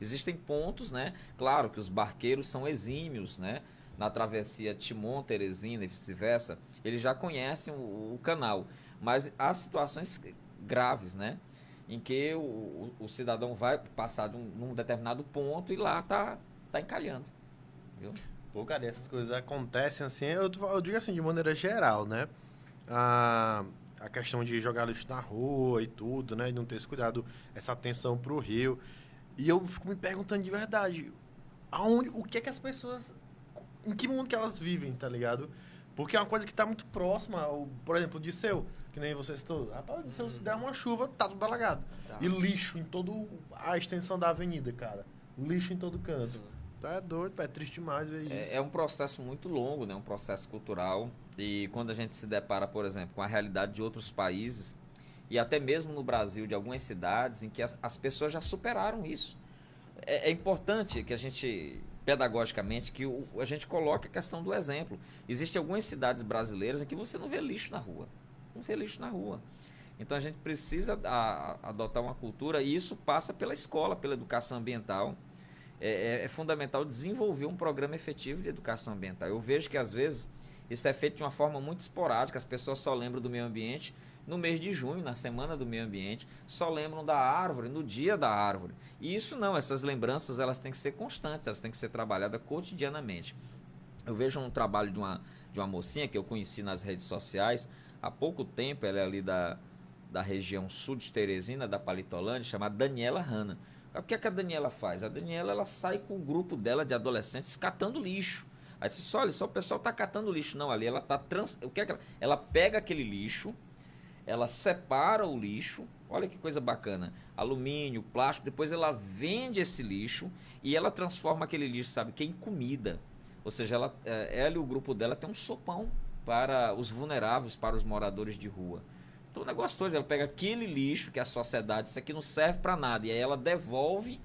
Existem pontos, né? Claro que os barqueiros são exímios, né? Na travessia Timon, Teresina e vice-versa, eles já conhecem o, o canal. Mas há situações graves, né? Em que o, o- o cidadão vai passar de um, num determinado ponto e lá tá, tá encalhando. Viu? Pô, cara, e essas coisas acontecem assim, eu, eu digo assim, de maneira geral, né? A, a questão de jogar lixo na rua e tudo, né? De não ter esse cuidado, essa atenção pro rio. E eu fico me perguntando de verdade, aonde, o que é que as pessoas, em que mundo que elas vivem, tá ligado? Porque é uma coisa que tá muito próxima, ao, por exemplo, de seu, que nem você citou. Rapaz, de seu, se der uma chuva, tá tudo alagado. Tá. E lixo em toda a extensão da avenida, cara. Lixo em todo canto. Sim. Tá é doido, é triste demais ver isso. É, é um processo muito longo, né? um processo cultural. E quando a gente se depara, por exemplo, com a realidade de outros países, e até mesmo no Brasil, de algumas cidades, em que as, as pessoas já superaram isso. É, é importante que a gente, pedagogicamente, que o- a gente coloque a questão do exemplo. Existem algumas cidades brasileiras em que você não vê lixo na rua. Não vê lixo na rua. Então a gente precisa a- a- adotar uma cultura e isso passa pela escola, pela educação ambiental. É, é- é fundamental desenvolver um programa efetivo de educação ambiental. Eu vejo que às vezes isso é feito de uma forma muito esporádica, as pessoas só lembram do meio ambiente no mês de junho, na semana do meio ambiente, só lembram da árvore, no dia da árvore. E isso não, essas lembranças elas têm que ser constantes, elas têm que ser trabalhadas cotidianamente. Eu vejo um trabalho de uma, de uma mocinha que eu conheci nas redes sociais há pouco tempo, ela é ali da, da região sul de Teresina, da Palitolândia, chamada Daniela Hanna. O que, é que a Daniela faz? A Daniela ela sai com o grupo dela de adolescentes catando lixo. Aí você diz, olha, só o pessoal está catando lixo. Não, ali ela está trans... O que é que ela... ela pega aquele lixo, ela separa o lixo, olha que coisa bacana, alumínio, plástico, depois ela vende esse lixo e ela transforma aquele lixo, sabe, que é em comida. Ou seja, ela, eh, ela e o grupo dela tem um sopão para os vulneráveis, para os moradores de rua. Então o negócio todo, ela pega aquele lixo que é a sociedade, isso aqui não serve para nada, e aí ela devolve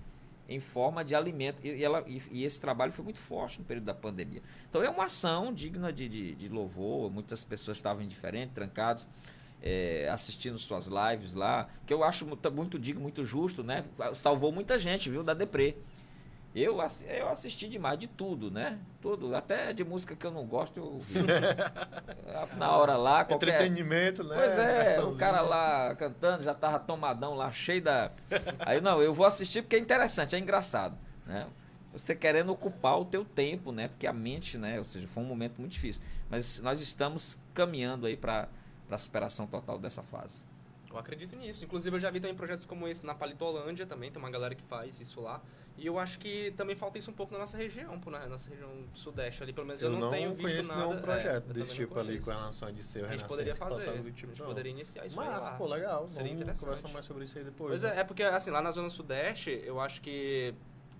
em forma de alimento. E, ela, e, e esse trabalho foi muito forte no período da pandemia. Então é uma ação digna de, de, de louvor, muitas pessoas estavam indiferentes, trancadas, é, assistindo suas lives lá, que eu acho muito, muito digno, muito justo, né? Salvou muita gente, viu, da deprê. Eu, eu assisti demais de tudo, né? Tudo, até de música que eu não gosto, eu. [laughs] Na hora lá, qualquer... Entretenimento, né? Pois é, o cara lá cantando, já tava tomadão lá, cheio da. Aí não, eu vou assistir porque é interessante, é engraçado, né? Você querendo ocupar o teu tempo, né? Porque a mente, né? Ou seja, foi um momento muito difícil. Mas nós estamos caminhando aí para a superação total dessa fase. Eu acredito nisso. Inclusive, eu já vi também projetos como esse na Palitolândia também, tem uma galera que faz isso lá. E eu acho que também falta isso um pouco na nossa região, né? Nossa região sudeste ali, pelo menos eu, Eu não, tenho visto conheço nada. nenhum é, projeto eu desse não tipo ali com relação a de ser A gente poderia fazer, a do tipo, gente não. poderia iniciar isso Mas, lá. pô, legal. Seria Vamos interessante. conversar mais sobre isso aí depois. Pois né? é, é porque assim, lá na zona sudeste, eu acho que,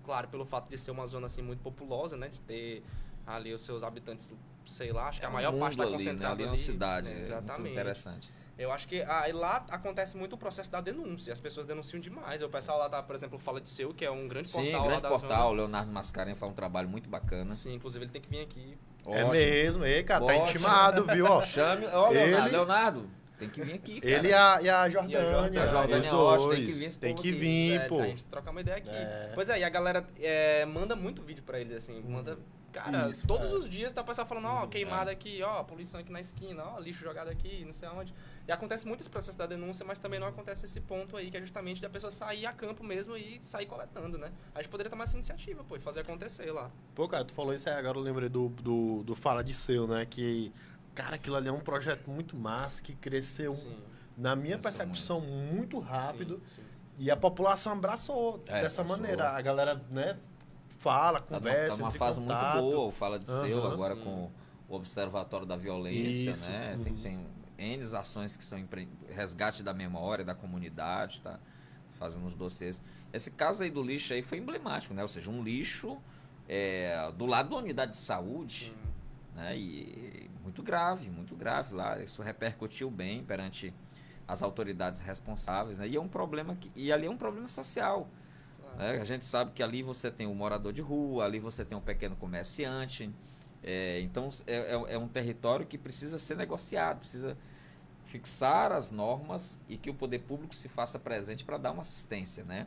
claro, pelo fato de ser uma zona assim muito populosa, né, de ter ali os seus habitantes, sei lá, acho que a É um maior parte está ali, né? concentrada ali. é ali. uma cidade, né, é muito exatamente. interessante. Eu acho que aí lá acontece muito o processo da denúncia. As pessoas denunciam demais. O pessoal lá tá, por exemplo, Fala de Seu, que é um grande Sim, portal lá grande da portal, zona. Leonardo Mascarenhas faz um trabalho muito bacana. Sim, inclusive ele tem que vir aqui. É Ótimo. mesmo, ei, cara, tá Ótimo. intimado, viu? Ó, [laughs] Chame, ó, Ele- Leonardo, Leonardo, tem que vir aqui, cara. Ele e a, e a Jordânia. E a Jordânia. A Jordânia os Rocha, dois. tem que vir esse Tem que aqui. vir, É, pô. A gente trocar uma ideia aqui. É. Pois é, e a galera é, manda muito vídeo pra eles, assim. Manda. Cara, Isso, todos é. os dias tá o pessoal falando, ó, queimada É. aqui, ó, poluição aqui na esquina, ó, lixo jogado aqui, não sei aonde. E acontece muito esse processo da denúncia, mas também não acontece esse ponto aí, que é justamente da pessoa sair a campo mesmo e sair coletando, né? A gente poderia tomar essa iniciativa, pô, e fazer acontecer lá. Pô, cara, tu falou isso aí, agora eu lembrei do, do, do Fala de Seu, né? Que, cara, aquilo ali é um projeto muito massa, que cresceu, Sim. na minha Cresceu percepção, muito rápido. Sim, sim. E a população abraçou É, dessa abraçou. maneira. A galera, né, fala, Tá numa, conversa, tá numa entra em fase contato. muito boa, o Fala de Seu, Aham. agora Sim. com o Observatório da Violência, Isso, né? uhum. Tem, tem N ações que são empre... resgate da memória, da comunidade, tá? Fazendo os dossiês. Esse caso aí do lixo aí foi emblemático, né? Ou seja, um lixo é, do lado da unidade de saúde, Sim. né? E muito grave, muito grave lá. Isso repercutiu bem perante as autoridades responsáveis, né? E é um problema que e ali é um problema social. Né? A gente sabe que ali você tem o morador de rua, ali você tem um pequeno comerciante. é, então é, é- é um território que precisa ser negociado, precisa fixar as normas e que o poder público se faça presente para dar uma assistência, né?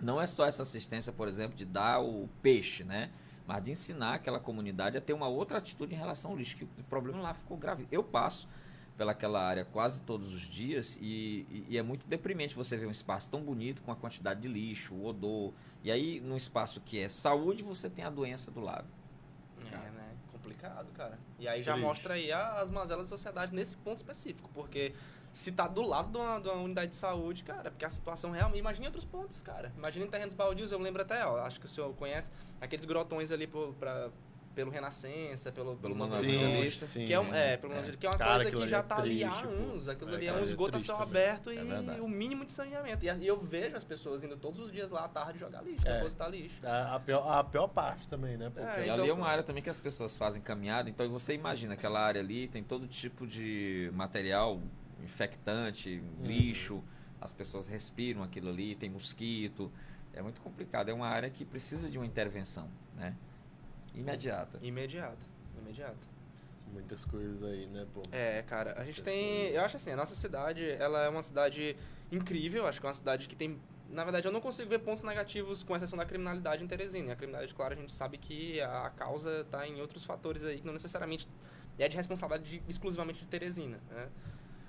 Não é só essa assistência, por exemplo, de dar o peixe, né? Mas de ensinar aquela comunidade a ter uma outra atitude em relação ao lixo, que o problema lá ficou grave. Eu passo pelaquela área quase todos os dias e, e- e é muito deprimente você ver um espaço tão bonito com a quantidade de lixo, o odor. E aí, num espaço que é saúde, você tem a doença do lado. É, né? Complicado, cara. E aí já Triste. mostra aí as mazelas da sociedade nesse ponto específico, porque se tá do lado de uma, de uma unidade de saúde, cara, porque a situação realmente. Imagina outros pontos, cara. Imagina em terrenos baldios, eu lembro até, ó, acho que o senhor conhece, aqueles grotões ali por, pra, pelo Renascença, pelo, Pelo Sim, Evangelista, sim. que é, um, é, pelo É. Evangelista, que é uma Cara, coisa que já é tá ali há anos. Aquilo É, ali é um é esgoto a triste céu também. aberto É e o mínimo de saneamento. E, a- e eu vejo as pessoas indo todos os dias lá à tarde jogar lixo, É. depositar lixo. A, a pior, a pior parte também, né? Porque É, E então- ali é uma área também que as pessoas fazem caminhada, então você imagina aquela área ali tem todo tipo de material infectante, lixo, as pessoas respiram aquilo ali, tem mosquito, é muito complicado, é uma área que precisa de uma intervenção, né? Imediata. Imediato. Imediato. muitas coisas aí, né, pô? É, cara, a gente Essas tem. coisas. Eu acho assim, a nossa cidade, ela é uma cidade incrível, acho que é uma cidade que tem. Na verdade, eu não consigo ver pontos negativos com exceção da criminalidade em Teresina. E a criminalidade, claro, a gente sabe que a causa está em outros fatores aí, que não necessariamente é de responsabilidade de- exclusivamente de Teresina, né?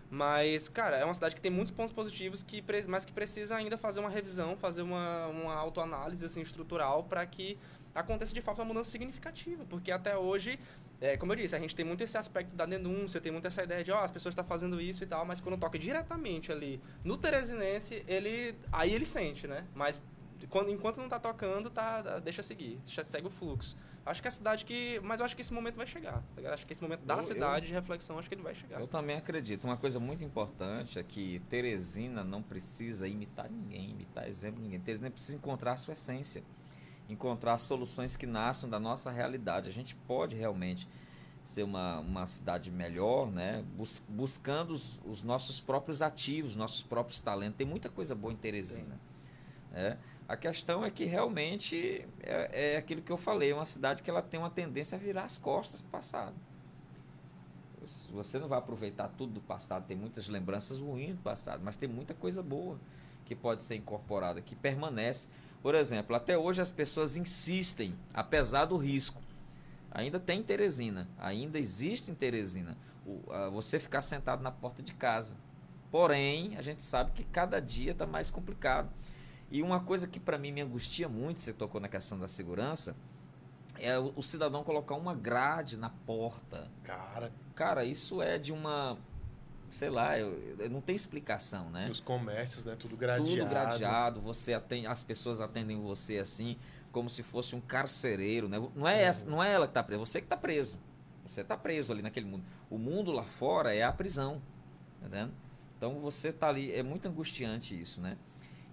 Mas, cara, é uma cidade que tem muitos pontos positivos, que, mas que precisa ainda fazer uma revisão, fazer uma, uma autoanálise assim, estrutural para que aconteça de fato uma mudança significativa. Porque até hoje, é, como eu disse, a gente tem muito esse aspecto da denúncia, tem muito essa ideia de, ó, as pessoas estão fazendo isso e tal, mas quando toca diretamente ali no Teresinense, ele, aí ele sente, né? Mas quando, enquanto não tá tocando, tá, deixa seguir, deixa, segue o fluxo. Acho que é a cidade que. Mas eu acho que esse momento vai chegar. tá? Acho que esse momento da Eu- cidade de reflexão, acho que ele vai chegar. Eu também acredito. Uma coisa muito importante é que Teresina não precisa imitar ninguém, imitar exemplo de ninguém. Teresina precisa encontrar a sua essência, encontrar soluções que nasçam da nossa realidade. A gente pode realmente ser uma, uma cidade melhor, né? Bus- buscando os, os nossos próprios ativos, nossos próprios talentos. Tem muita coisa boa em Teresina. né? A questão é que realmente é, é aquilo que eu falei, é uma cidade que ela tem uma tendência a virar as costas para o passado. Você não vai aproveitar tudo do passado, tem muitas lembranças ruins do passado, mas tem muita coisa boa que pode ser incorporada, que permanece. Por exemplo, até hoje as pessoas insistem, apesar do risco. Ainda tem em Teresina, ainda existe em Teresina o, a, você ficar sentado na porta de casa. Porém, a gente sabe que cada dia está mais complicado. E uma coisa que para mim me angustia muito, você tocou na questão da segurança, é o, o cidadão colocar uma grade na porta. Cara, Cara, isso é de uma. Sei lá, eu, eu não tem explicação, né? os comércios, né? Tudo gradeado. Tudo gradeado, você atende, as pessoas atendem você assim, como se fosse um carcereiro, né? Não é, essa, não é ela que está presa, você que está preso. Você está preso ali naquele mundo. O mundo lá fora é a prisão, tá entendendo? Então você está ali, é muito angustiante isso, né?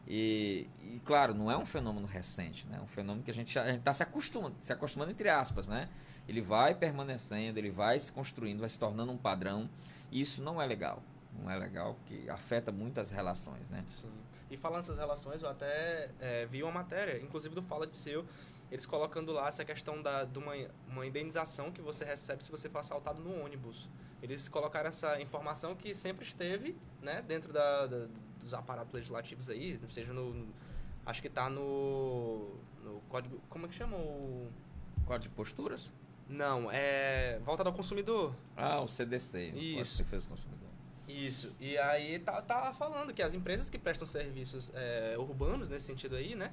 E, e, claro, não é um fenômeno recente, né? É um fenômeno que a gente está se acostumando, se acostumando entre aspas, né? Ele vai permanecendo, ele vai se construindo, vai se tornando um padrão. E isso não é legal. Não é legal, porque afeta muito as relações, né? Sim. E falando dessas relações, eu até é, vi uma matéria, inclusive do Fala de Seu, eles colocando lá essa questão da, de uma, uma indenização que você recebe se você for assaltado no ônibus. Eles colocaram essa informação que sempre esteve né, dentro da, da dos aparatos legislativos aí, seja no. no acho que está no, no código. Como é que chama o. Código de posturas? Não, é. Volta ao consumidor. Ah, o CDC. Isso. Defesa do Consumidor. Isso. E aí tá, tá falando que as empresas que prestam serviços é, urbanos nesse sentido aí, né?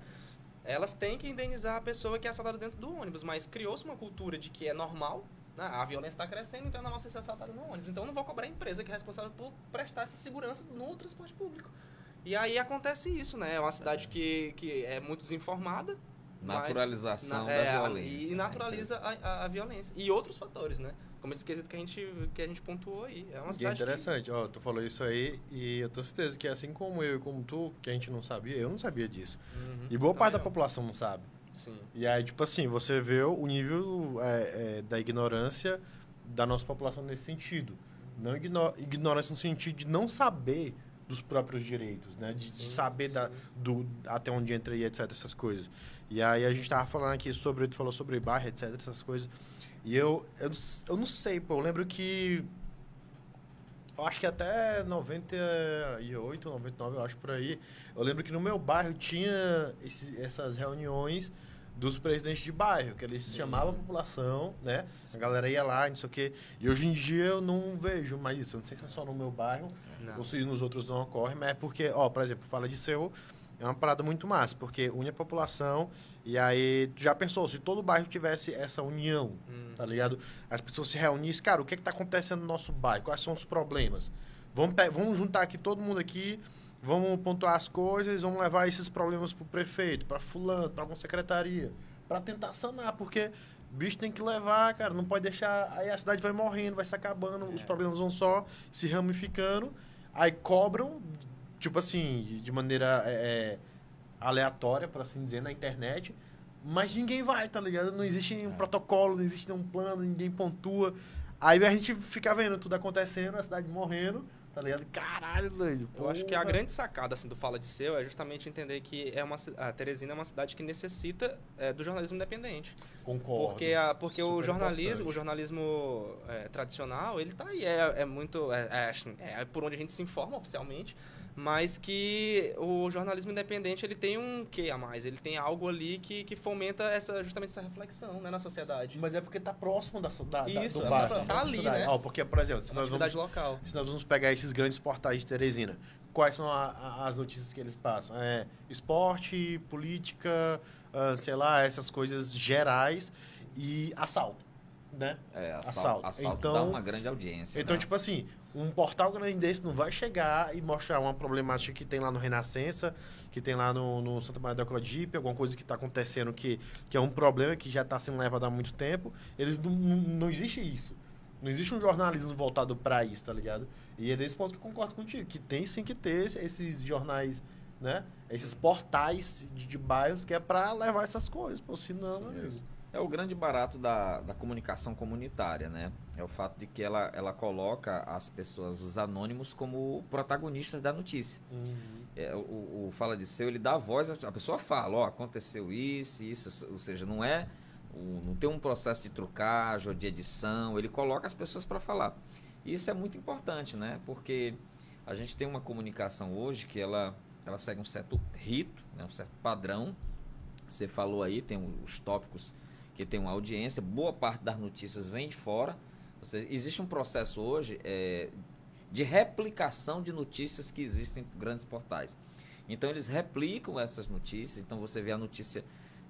Elas têm que indenizar a pessoa que é assaltada dentro do ônibus, mas criou-se uma cultura de que é normal, né? a violência está crescendo, então é normal você ser assaltado no ônibus. Então eu não vou cobrar a empresa que é responsável por prestar essa segurança no transporte público. E aí acontece isso, né? É uma cidade que, que é muito desinformada. Naturalização mas, na, é, da violência. E né? naturaliza a, a, a violência. E outros fatores, né? Como esse quesito que a gente, que a gente pontuou aí. É uma cidade. E é interessante, que... ó, tu falou isso aí, e eu tenho certeza que assim como eu e como tu, que a gente não sabia, eu não sabia disso. Uhum, e boa parte da população não sabe. Sim. E aí, tipo assim, você vê o nível é, é, da ignorância da nossa população nesse sentido. Não igno ignorância no sentido de não saber dos próprios direitos, né? De, sim, de saber da, do, até onde entra e etc, essas coisas. E aí a gente tava falando aqui sobre, tu falou sobre bairro, etc, essas coisas. E eu, eu, eu não sei, pô, eu lembro que. Eu acho que até 98, 99, eu acho por aí. Eu lembro que no meu bairro tinha esse, essas reuniões dos presidentes de bairro, que eles chamavam a população, né? A galera ia lá, não sei o quê. E hoje em dia eu não vejo mais isso. Eu não sei se é só no meu bairro não. ou se nos outros não ocorre, mas é porque, ó, por exemplo, fala de seu, é uma parada muito massa, porque une a população e aí, tu já pensou, se todo bairro tivesse essa união, hum. tá ligado? As pessoas se reunissem, cara, o que é que tá acontecendo no nosso bairro? Quais são os problemas? Vamos, vamos juntar aqui todo mundo aqui, vamos pontuar as coisas, vamos levar esses problemas pro prefeito, para fulano, para alguma secretaria, para tentar sanar, porque bicho tem que levar, cara, não pode deixar, aí a cidade vai morrendo, vai se acabando, é. os problemas vão só se ramificando, aí cobram, tipo assim, de maneira... É, aleatória, por assim dizer, na internet. Mas ninguém vai, tá ligado? Não existe um é. protocolo, não existe um plano, ninguém pontua. Aí a gente fica vendo tudo acontecendo, a cidade morrendo, tá ligado? Caralho, doido. Eu acho que a grande sacada assim, do Fala de Seu é justamente entender que é uma, a Teresina é uma cidade que necessita é, do jornalismo independente. Concordo. Porque, a, porque o jornalismo, importante. o jornalismo é, tradicional, ele tá aí, é, é muito. É, é, assim, é por onde a gente se informa oficialmente mas que o jornalismo independente ele tem um quê a mais? Ele tem algo ali que, que fomenta essa, justamente essa reflexão né, na sociedade. Mas é porque está próximo da, da, Isso, do bairro. Tá ali, né? Oh, porque, por exemplo, se nós, vamos, local. se nós vamos pegar esses grandes portais de Teresina, quais são a, a, as notícias que eles passam? É esporte, política, uh, sei lá, essas coisas gerais e assalto. Né? É, assalto, assalto. assalto então, dá uma grande audiência. Então, né? tipo assim, um portal grande desse não vai chegar e mostrar uma problemática que tem lá no Renascença, que tem lá no, no Santa Maria da Codipe, alguma coisa que está acontecendo que, que é um problema que já está sendo levado há muito tempo. Eles não, não, não existe isso. Não existe um jornalismo voltado para isso, tá ligado? E é desse ponto que eu concordo contigo, que tem sim que ter esses jornais, né? Esses portais de, de bairros que é para levar essas coisas, pô, senão... Sim, é isso. É o grande barato da, da comunicação comunitária, né? É o fato de que ela, ela coloca as pessoas, os anônimos, como protagonistas da notícia. Uhum. É, o, o, Fala de Seu, ele dá voz, a pessoa fala, ó, aconteceu isso, isso, ou seja, não é, o, não tem um processo de trucagem ou de edição, ele coloca as pessoas para falar. E isso é muito importante, né? Porque a gente tem uma comunicação hoje que ela, ela segue um certo rito, né? um certo padrão. Você falou aí, tem os tópicos que tem uma audiência, boa parte das notícias vem de fora. Existe um processo hoje é, de replicação de notícias que existem em grandes portais. Então eles replicam essas notícias, então você vê a notícia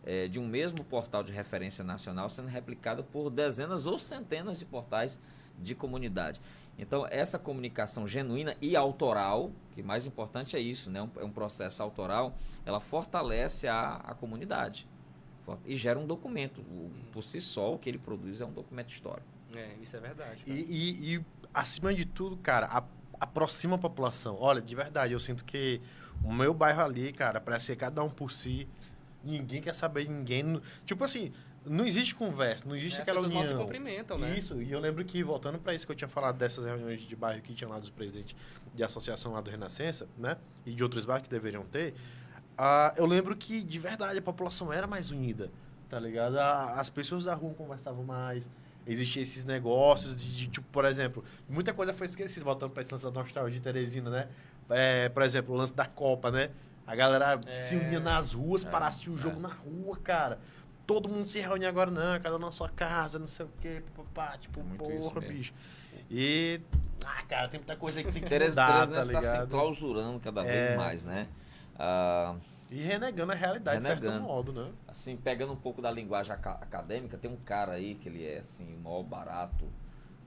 é, de um mesmo portal de referência nacional sendo replicada por dezenas ou centenas de portais de comunidade. Então essa comunicação genuína e autoral, que mais importante é isso, né? é um processo autoral, ela fortalece a, a comunidade e gera um documento. O, por si só, o que ele produz é um documento histórico. É, isso é verdade. E, e, e, acima de tudo, cara, a, aproxima a população. Olha, de verdade, eu sinto que o meu bairro ali, cara, parece que cada um por si. Ninguém quer saber de ninguém. Tipo assim, não existe conversa, não existe é, aquela união. As se cumprimentam, né? Isso, e eu lembro que, voltando para isso que eu tinha falado dessas reuniões de bairro que tinha lá dos presidentes de associação lá do Renascença, né? E de outros bairros que deveriam ter, Uh, eu lembro que, de verdade, a população era mais unida. tá ligado? A- As pessoas da rua conversavam mais. Existiam esses negócios de, de, tipo, por exemplo, muita coisa foi esquecida, voltando para esse lance da nostalgia de Teresina, né? É, por exemplo, o lance da Copa, né? A galera É. se unia nas ruas É, para assistir o jogo é. na rua, cara. Todo mundo se reúne agora, não, cada um na sua casa, não sei o quê, papá, tipo, É isso porra, bicho. E, ah, cara, tem muita coisa que tem que Teres, mudar, Teresina tá está se ligado? clausurando cada É. vez mais, né? Ah, E renegando a realidade, de certo Renegando. modo, né? assim, pegando um pouco da linguagem aca- acadêmica, tem um cara aí que ele é assim, o maior barato,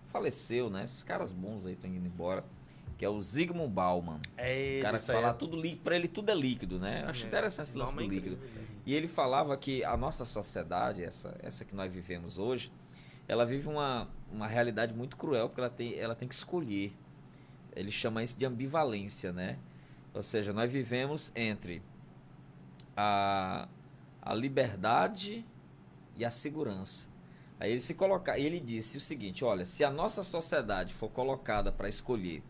faleceu, né? Esses caras bons aí estão indo embora, que é o Zygmunt Bauman. É O cara que fala é- tudo líquido, pra ele tudo é líquido, né? Eu acho É, interessante esse lance do é líquido. incrível? E ele falava que a nossa sociedade, essa, essa que nós vivemos hoje, ela vive uma, uma realidade muito cruel, porque ela tem, ela tem que escolher. Ele chama isso de ambivalência, né? Ou seja, nós vivemos entre a, a liberdade e a segurança. Aí ele se coloca, ele disse o seguinte: olha, se a nossa sociedade for colocada para escolher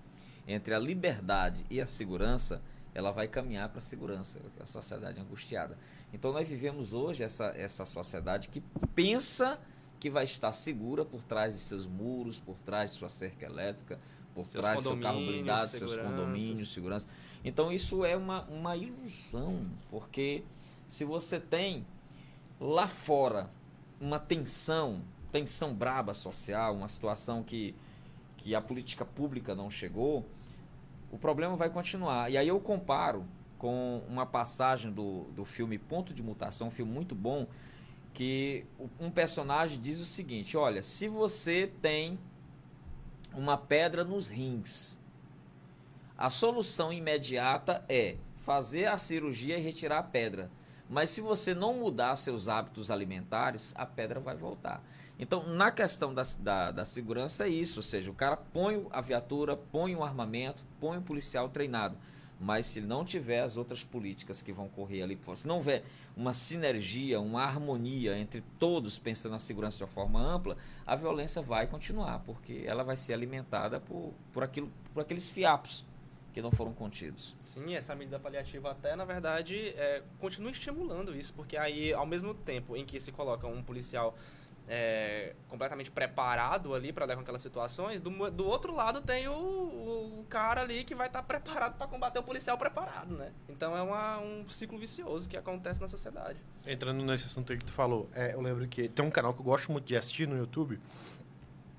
entre a liberdade e a segurança, ela vai caminhar para a segurança, a sociedade angustiada. Então nós vivemos hoje essa, essa sociedade que pensa que vai estar segura por trás de seus muros, por trás de sua cerca elétrica, por Seus trás do seu carro blindado, seus condomínios, segurança. Então isso é uma, uma ilusão, porque se você tem lá fora uma tensão, tensão braba social, uma situação que, que a política pública não chegou, o problema vai continuar. E aí eu comparo com uma passagem do, do filme Ponto de Mutação, um filme muito bom, que um personagem diz o seguinte: olha, se você tem uma pedra nos rins, a solução imediata é fazer a cirurgia e retirar a pedra. Mas se você não mudar seus hábitos alimentares, a pedra vai voltar. Então, na questão da, da, da segurança, é isso. Ou seja, o cara põe a viatura, põe o armamento, põe o policial treinado. Mas se não tiver as outras políticas que vão correr ali se não houver uma sinergia, uma harmonia entre todos pensando na segurança de uma forma ampla, a violência vai continuar, porque ela vai ser alimentada por, por, aquilo, por aqueles fiapos que não foram contidos. Sim, essa medida paliativa até, na verdade, é, continua estimulando isso, porque aí, ao mesmo tempo em que se coloca um policial é, completamente preparado ali para dar com aquelas situações, do, do outro lado tem o, o cara ali que vai estar preparado para combater o policial preparado, né? Então é uma- um ciclo vicioso que acontece na sociedade. Entrando nesse assunto aí que tu falou, é, eu lembro que tem um canal que eu gosto muito de assistir no YouTube,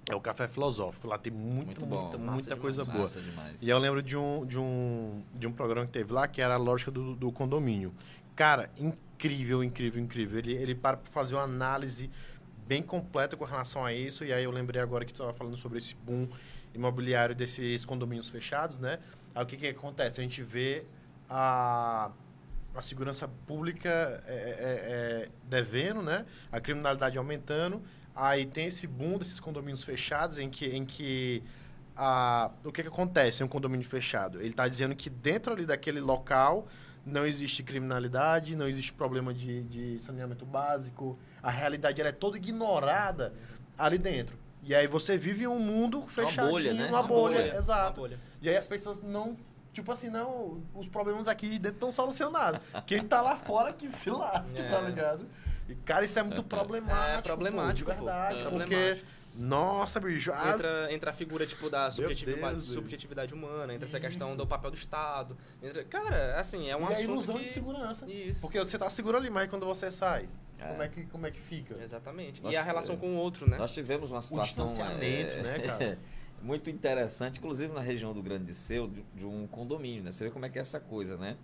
é o Café Filosófico. Lá tem muito, Muito bom. muita, demais. coisa boa. Massa demais. E eu lembro de um, de um, de um programa que teve lá, que era a lógica do, do condomínio. Cara, incrível, incrível, incrível. Ele, ele para pra fazer uma análise bem completa com relação a isso. E aí eu lembrei agora que tu estava falando sobre esse boom imobiliário desses condomínios fechados, né? Aí o que, que acontece? A gente vê a, a segurança pública é, é, é, devendo, né? A criminalidade aumentando. Aí tem esse boom desses condomínios fechados em que, em que a, o que, que acontece em um condomínio fechado? Ele está dizendo que dentro ali daquele local não existe criminalidade, não existe problema de, de saneamento básico, a realidade ela é toda ignorada ali dentro. E aí você vive em um mundo fechadinho, bolha, né? uma Uma bolha, bolha, exato. uma bolha. E aí as pessoas não. Tipo assim, não. Os problemas aqui de dentro estão solucionados. Quem tá lá fora que se lasque, É. tá ligado? E, cara, isso é muito problemático. É problemático, pô, de pô. verdade. É porque. problemático. Nossa, bicho. as- Entra, entra a figura, tipo, da subjetividade, Deus, subjetividade humana, entra essa Isso. questão do papel do Estado. Entra... Cara, assim, é um e assunto ilusão que... de segurança. Isso. Porque você tá seguro ali, mas quando você sai, É. como, é que, como é que fica? Exatamente. Nós- e a relação com o outro, né? Nós tivemos uma O situação distanciamento, é, né, cara? [laughs] muito interessante, inclusive na região do Grande Seu, de, de um condomínio, né? Você vê como é que é essa coisa, né?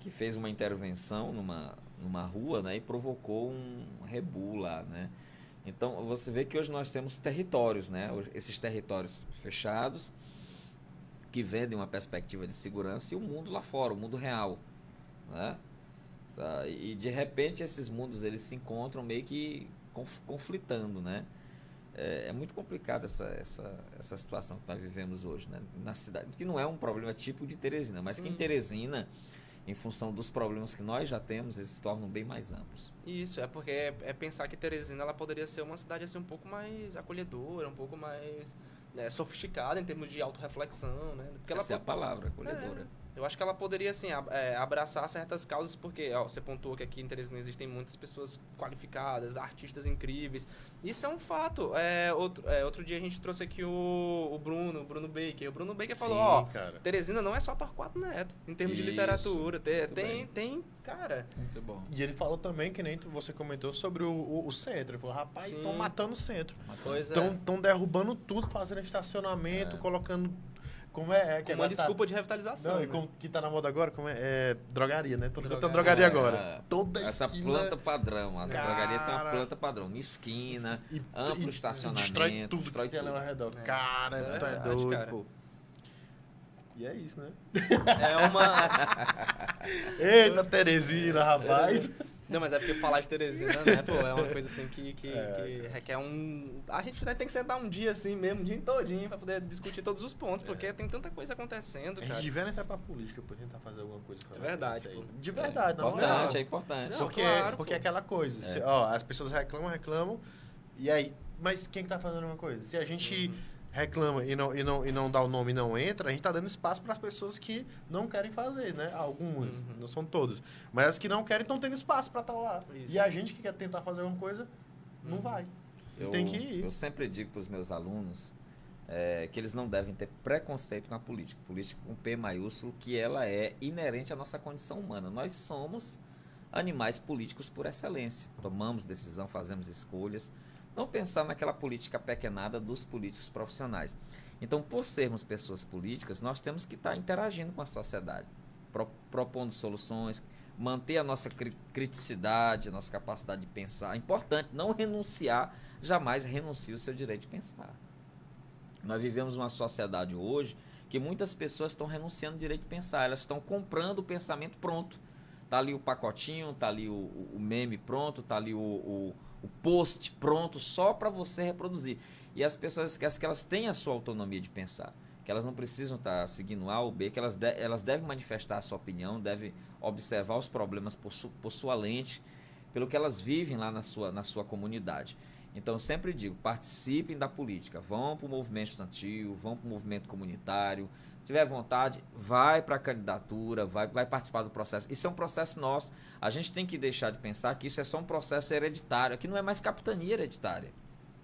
Que fez uma intervenção numa, numa rua, né? E provocou um rebu lá, né? Então, você vê que hoje nós temos territórios, né? Esses territórios fechados que vendem uma perspectiva de segurança e o mundo lá fora, o mundo real, né? E de repente esses mundos eles se encontram meio que conf- conflitando, né? É, é muito complicado essa, essa, essa situação que nós vivemos hoje, né? Na cidade, que não é um problema tipo de Teresina, mas que em Sim. Teresina, em função dos problemas que nós já temos, eles se tornam bem mais amplos. Isso, é porque é, é pensar que Teresina ela poderia ser uma cidade assim, um pouco mais acolhedora, um pouco mais né, sofisticada em termos de autorreflexão, né? Porque ela Essa é a palavra, acolhedora. Eu acho que ela poderia, assim, é, abraçar certas causas, porque ó, você pontuou que aqui em Teresina existem muitas pessoas qualificadas, artistas incríveis. Isso é um fato. É, outro, é, outro dia a gente trouxe aqui o, o Bruno, o Bruno Baker. O Bruno Baker falou, ó, oh, Teresina não é só Torquato Neto, em termos Isso. de literatura. Tem, tem, tem, cara... Muito bom. E ele falou também, que nem você comentou, sobre o, o, o centro. Ele falou, rapaz, estão matando o centro. Estão é. derrubando tudo, fazendo estacionamento, é. colocando como é? é que uma desculpa tá... de revitalização. Não, né? como, que tá na moda agora, como é? é drogaria, né? Tô drogaria, drogaria é, agora. É. Toda Essa esquina... planta padrão. A Cara... drogaria tem uma planta padrão. Esquina, e, amplo e, estacionamento. Destrói tudo destrói que tudo. ao redor. É. Cara, é, tá doido, cara. pô. E é isso, né? É uma. [laughs] Eita, Teresina, rapaz. [laughs] Não, mas é porque falar de Teresina, né, pô, é uma coisa assim que, que, é. que requer um. A gente né, tem que sentar um dia assim mesmo, um dia todinho, pra poder discutir todos os pontos, é. porque tem tanta coisa acontecendo, cara. A gente devia entrar pra política pra tentar fazer alguma coisa com É verdade, pô. De verdade, é, não. Importante, não. é importante. Não, porque, claro, porque é aquela coisa, se, ó, as pessoas reclamam, reclamam, e aí, mas quem que tá fazendo uma coisa? Se a gente. Uhum reclama e não, e não, e não dá o nome e não entra, a gente está dando espaço para as pessoas que não querem fazer, né? Algumas, uhum. não são todas. Mas as que não querem estão tendo espaço para estar tá lá. Isso. E a gente que quer tentar fazer alguma coisa, não uhum. vai. Eu, tem que ir. Eu sempre digo para os meus alunos é, que eles não devem ter preconceito com a política. Política com P maiúsculo, que ela é inerente à nossa condição humana. Nós somos animais políticos por excelência. Tomamos decisão, fazemos escolhas não pensar naquela política pequenada dos políticos profissionais. Então, por sermos pessoas políticas, nós temos que estar interagindo com a sociedade, pro, propondo soluções, manter a nossa criticidade, a nossa capacidade de pensar. É importante não renunciar, jamais renuncie o seu direito de pensar. Nós vivemos uma sociedade hoje que muitas pessoas estão renunciando o direito de pensar, elas estão comprando o pensamento pronto. Está ali o pacotinho, está ali o, o, meme pronto, está ali o, o o post pronto só para você reproduzir. E as pessoas esquecem que elas têm a sua autonomia de pensar, que elas não precisam estar tá seguindo A ou B, que elas, de, elas devem manifestar a sua opinião, devem observar os problemas por, su, por sua lente, pelo que elas vivem lá na sua, na sua comunidade. Então, eu sempre digo, participem da política, vão para o movimento estudantil, vão para o movimento comunitário, tiver vontade, vai para a candidatura, vai, vai participar do processo. Isso é um processo nosso. A gente tem que deixar de pensar que isso é só um processo hereditário. Aqui não é mais capitania hereditária,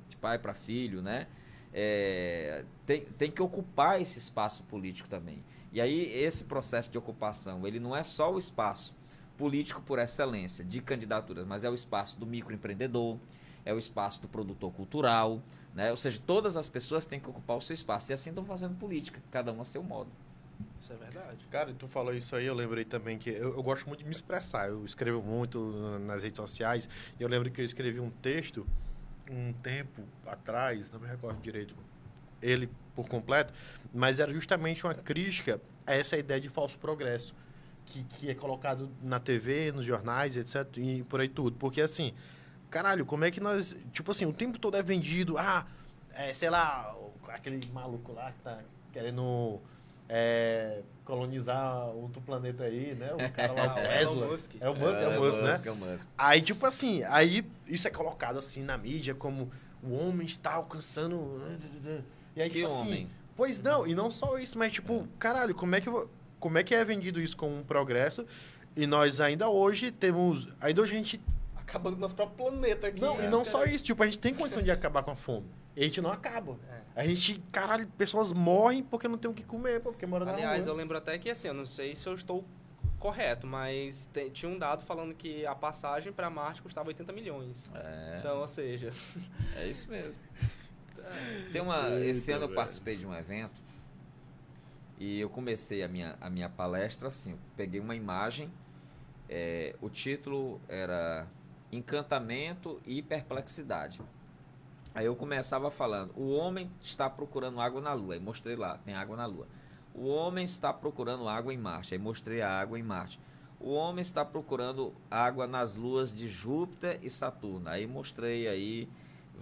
de pai para filho, né? É, tem, tem que ocupar esse espaço político também. E aí, esse processo de ocupação, ele não é só o espaço político por excelência de candidaturas, mas é o espaço do microempreendedor, é o espaço do produtor cultural, né? Ou seja, todas as pessoas têm que ocupar o seu espaço. E assim estão fazendo política, cada um a seu modo. Isso é verdade. Cara, tu falou isso aí, eu lembrei também que eu, eu, gosto muito de me expressar. Eu escrevo muito nas redes sociais. E eu lembro que eu escrevi um texto um tempo atrás, não me recordo direito ele por completo, mas era justamente uma crítica a essa ideia de falso progresso. Que, que é colocado na TV, nos jornais, etc. E por aí tudo. Porque assim, caralho, como é que nós. Tipo assim, o tempo todo é vendido. Ah, é, sei lá, aquele maluco lá que tá querendo é, colonizar outro planeta aí, né? O cara lá, o Tesla. [laughs] É o Musk. É o Musk, é, é o Musk, né? É o Musk. Aí, tipo assim, aí isso é colocado assim na mídia como o homem está alcançando. E aí, que tipo assim, homem? assim. Pois não, e não só isso, mas tipo, caralho, como é que, como é, que é vendido isso como um progresso? E nós ainda hoje temos. Ainda hoje a gente acabando com o nosso próprio planeta aqui. Não, e não só isso, tipo, a gente tem condição de acabar com a fome. E a gente não acaba. É. A gente, caralho, pessoas morrem porque não tem o que comer, porque mora na Aliás, eu lembro até que assim, eu não sei se eu estou correto, mas tem, tinha um dado falando que a passagem para Marte custava 80 milhões. É. Então, ou seja. [laughs] É isso mesmo. Tem uma, esse ano eu participei de um evento e eu comecei a minha, a minha palestra assim. Peguei uma imagem, é, o título era encantamento e perplexidade. Aí eu começava falando: o homem está procurando água na lua. Aí mostrei lá, tem água na lua. O homem está procurando água em Marte. Aí mostrei a água em Marte. O homem está procurando água nas luas de Júpiter e Saturno. Aí mostrei aí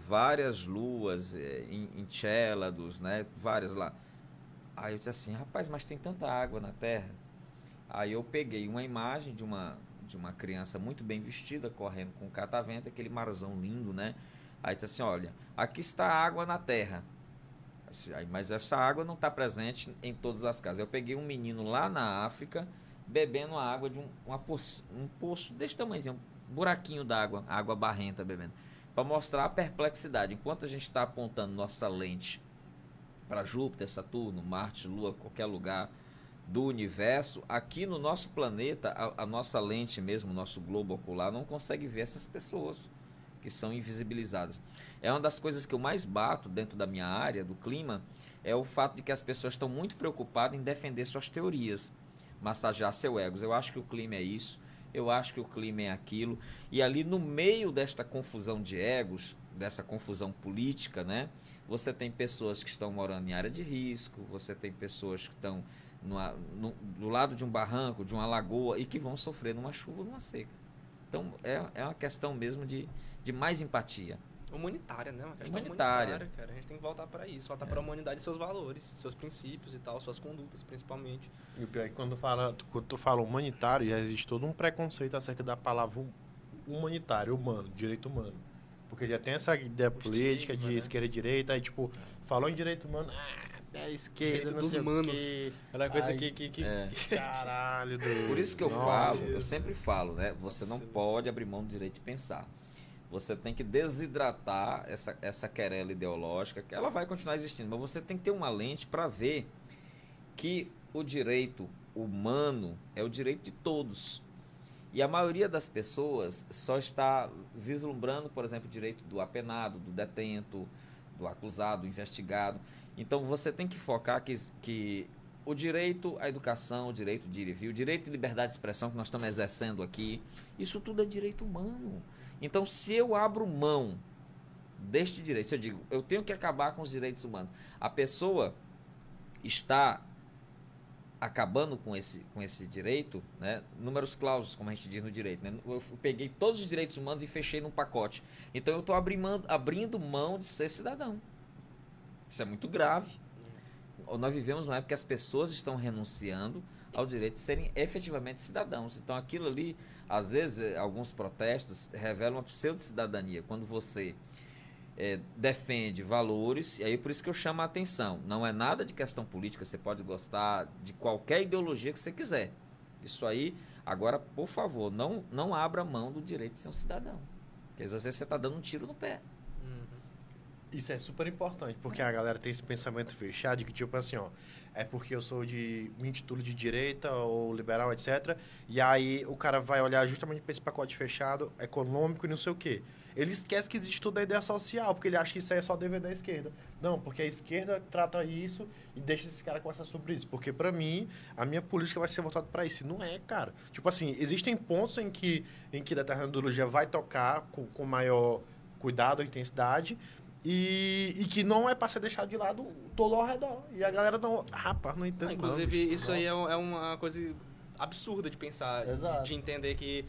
várias luas é, em, em Célados, né? Várias lá. Aí eu disse assim, rapaz, mas tem tanta água na Terra. Aí eu peguei uma imagem de uma de uma criança muito bem vestida, correndo com catavento, aquele marzão lindo, né? Aí disse assim, olha, aqui está a água na terra. Mas essa água não está presente em todas as casas. Eu peguei um menino lá na África bebendo a água de um, uma poço, um poço desse tamanhozinho, um buraquinho d'água, água barrenta bebendo, para mostrar a perplexidade. Enquanto a gente está apontando nossa lente para Júpiter, Saturno, Marte, Lua, qualquer lugar do universo, aqui no nosso planeta, a, a nossa lente mesmo, nosso globo ocular, não consegue ver essas pessoas que são invisibilizadas. É uma das coisas que eu mais bato dentro da minha área, do clima, é o fato de que as pessoas estão muito preocupadas em defender suas teorias, massagear seu ego. Eu acho que o clima é isso, eu acho que o clima é aquilo. E ali no meio desta confusão de egos, dessa confusão política, né? Você tem pessoas que estão morando em área de risco, você tem pessoas que estão numa, no, do lado de um barranco, de uma lagoa e que vão sofrer numa chuva ou numa seca. Então é, é uma questão mesmo de, de mais empatia humanitária, né? Uma questão humanitária. humanitária cara. A gente tem que voltar para isso, voltar é. para a humanidade e seus valores, seus princípios e tal, suas condutas, principalmente. E o pior é que quando, fala, quando tu fala humanitário, já existe todo um preconceito acerca da palavra humanitário, humano, direito humano. Porque já tem essa ideia política de né? esquerda e direita, aí tipo, falou em direito humano, ah, é a esquerda, dos sei humanos. Era coisa que, que, que... É. [laughs] Caralho, do... Por isso que eu Nossa. falo, eu sempre falo, né? Você não pode abrir mão do direito de pensar. Você tem que desidratar essa, essa querela ideológica, que ela vai continuar existindo, mas você tem que ter uma lente para ver que o direito humano é o direito de todos. E a maioria das pessoas só está vislumbrando, por exemplo, o direito do apenado, do detento, do acusado, do investigado. Então você tem que focar que, que o direito à educação, o direito de ir e vir, o direito de liberdade de expressão que nós estamos exercendo aqui, isso tudo é direito humano. Então, se eu abro mão deste direito, se eu digo, eu tenho que acabar com os direitos humanos, a pessoa está acabando com esse, com esse direito, né? números clausos, como a gente diz no direito. Né? Eu peguei todos os direitos humanos e fechei num pacote. Então eu estou abrindo, abrindo mão de ser cidadão. Isso é muito grave. Nós vivemos uma época que as pessoas estão renunciando ao direito de serem efetivamente cidadãos. Então aquilo ali às vezes, eh, alguns protestos revelam uma pseudo-cidadania. Quando você é, defende valores, e aí por isso que eu chamo a atenção. Não é nada de questão política, você pode gostar de qualquer ideologia que você quiser. Isso aí, agora, por favor, não, não abra mão do direito de ser um cidadão. Porque às vezes você está dando um tiro no pé. Isso é super importante, porque a galera tem esse pensamento fechado de que, tipo assim, ó, é porque eu sou de me intitulo de direita ou liberal, etc. E aí o cara vai olhar justamente para esse pacote fechado, econômico e não sei o quê. Ele esquece que existe toda a ideia social, porque ele acha que isso aí é só dever da esquerda. Não, porque a esquerda trata isso e deixa esse cara conversar sobre isso. Porque para mim, a minha política vai ser voltada para isso. Não é, cara. Tipo assim, existem pontos em que, em que determinada ideologia vai tocar com, com maior cuidado ou intensidade, e, e, que não é para ser deixado de lado todo ao redor. E a galera não. Rapaz, não entende. Ah, inclusive, não, isso aí é, é, uma coisa absurda de pensar, Exato. de entender que.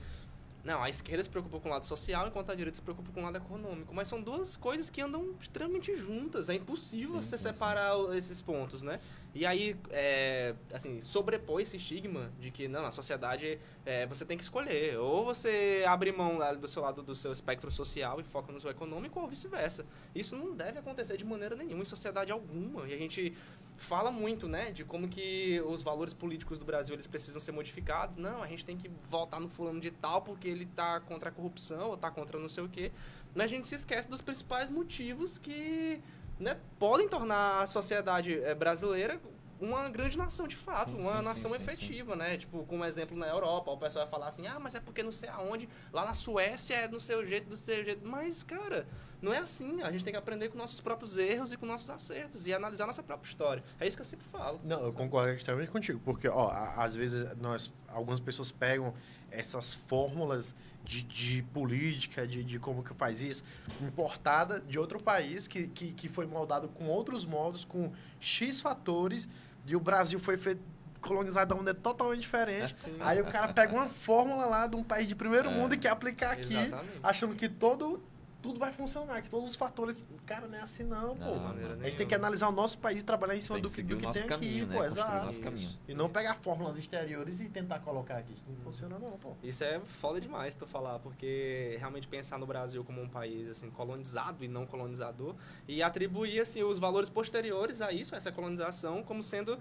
Não, a esquerda se preocupa com o lado social, enquanto a direita se preocupa com o lado econômico. Mas são duas coisas que andam extremamente juntas. É impossível sim, você sim, separar sim. esses pontos, né? E aí, é, assim, sobrepõe esse estigma de que, não, a sociedade, é, você tem que escolher. Ou você abre mão do seu lado do seu espectro social e foca no seu econômico, ou vice-versa. Isso não deve acontecer de maneira nenhuma em sociedade alguma. E a gente fala muito, né, de como que os valores políticos do Brasil, eles precisam ser modificados. Não, a gente tem que votar no fulano de tal porque ele tá contra a corrupção ou tá contra não sei o quê. Mas a gente se esquece dos principais motivos que né, podem tornar a sociedade eh, brasileira uma grande nação de fato, sim, uma sim, nação sim, efetiva, né? Tipo, como exemplo na Europa, o pessoal vai falar assim, ah, mas é porque não sei aonde, lá na Suécia é no seu jeito, do seu jeito. Mas, cara, não é assim. A gente tem que aprender com nossos próprios erros e com nossos acertos e analisar nossa própria história. É isso que eu sempre falo. Não, eu concordo extremamente contigo, porque, ó, às vezes nós, algumas pessoas pegam essas fórmulas de, de política, de, de como que faz isso, importada de outro país que, que, que foi moldado com outros modos, com X fatores, e o Brasil foi feito colonizado de uma maneira totalmente diferente. É, Aí o cara pega uma fórmula lá de um país de primeiro é, mundo e quer aplicar aqui, exatamente. achando que todo tudo vai funcionar, que todos os fatores. Cara, não é assim não, pô. Não, maneira a gente nenhuma. tem que analisar o nosso país e trabalhar em cima Tem do que, do o que tem caminho, aqui, né? pô, exato. E não pegar fórmulas exteriores e tentar colocar aqui. Isso não funciona, não, pô. Isso é foda demais tu falar, porque realmente pensar no Brasil como um país assim colonizado e não colonizador e atribuir assim os valores posteriores a isso, a essa colonização, como sendo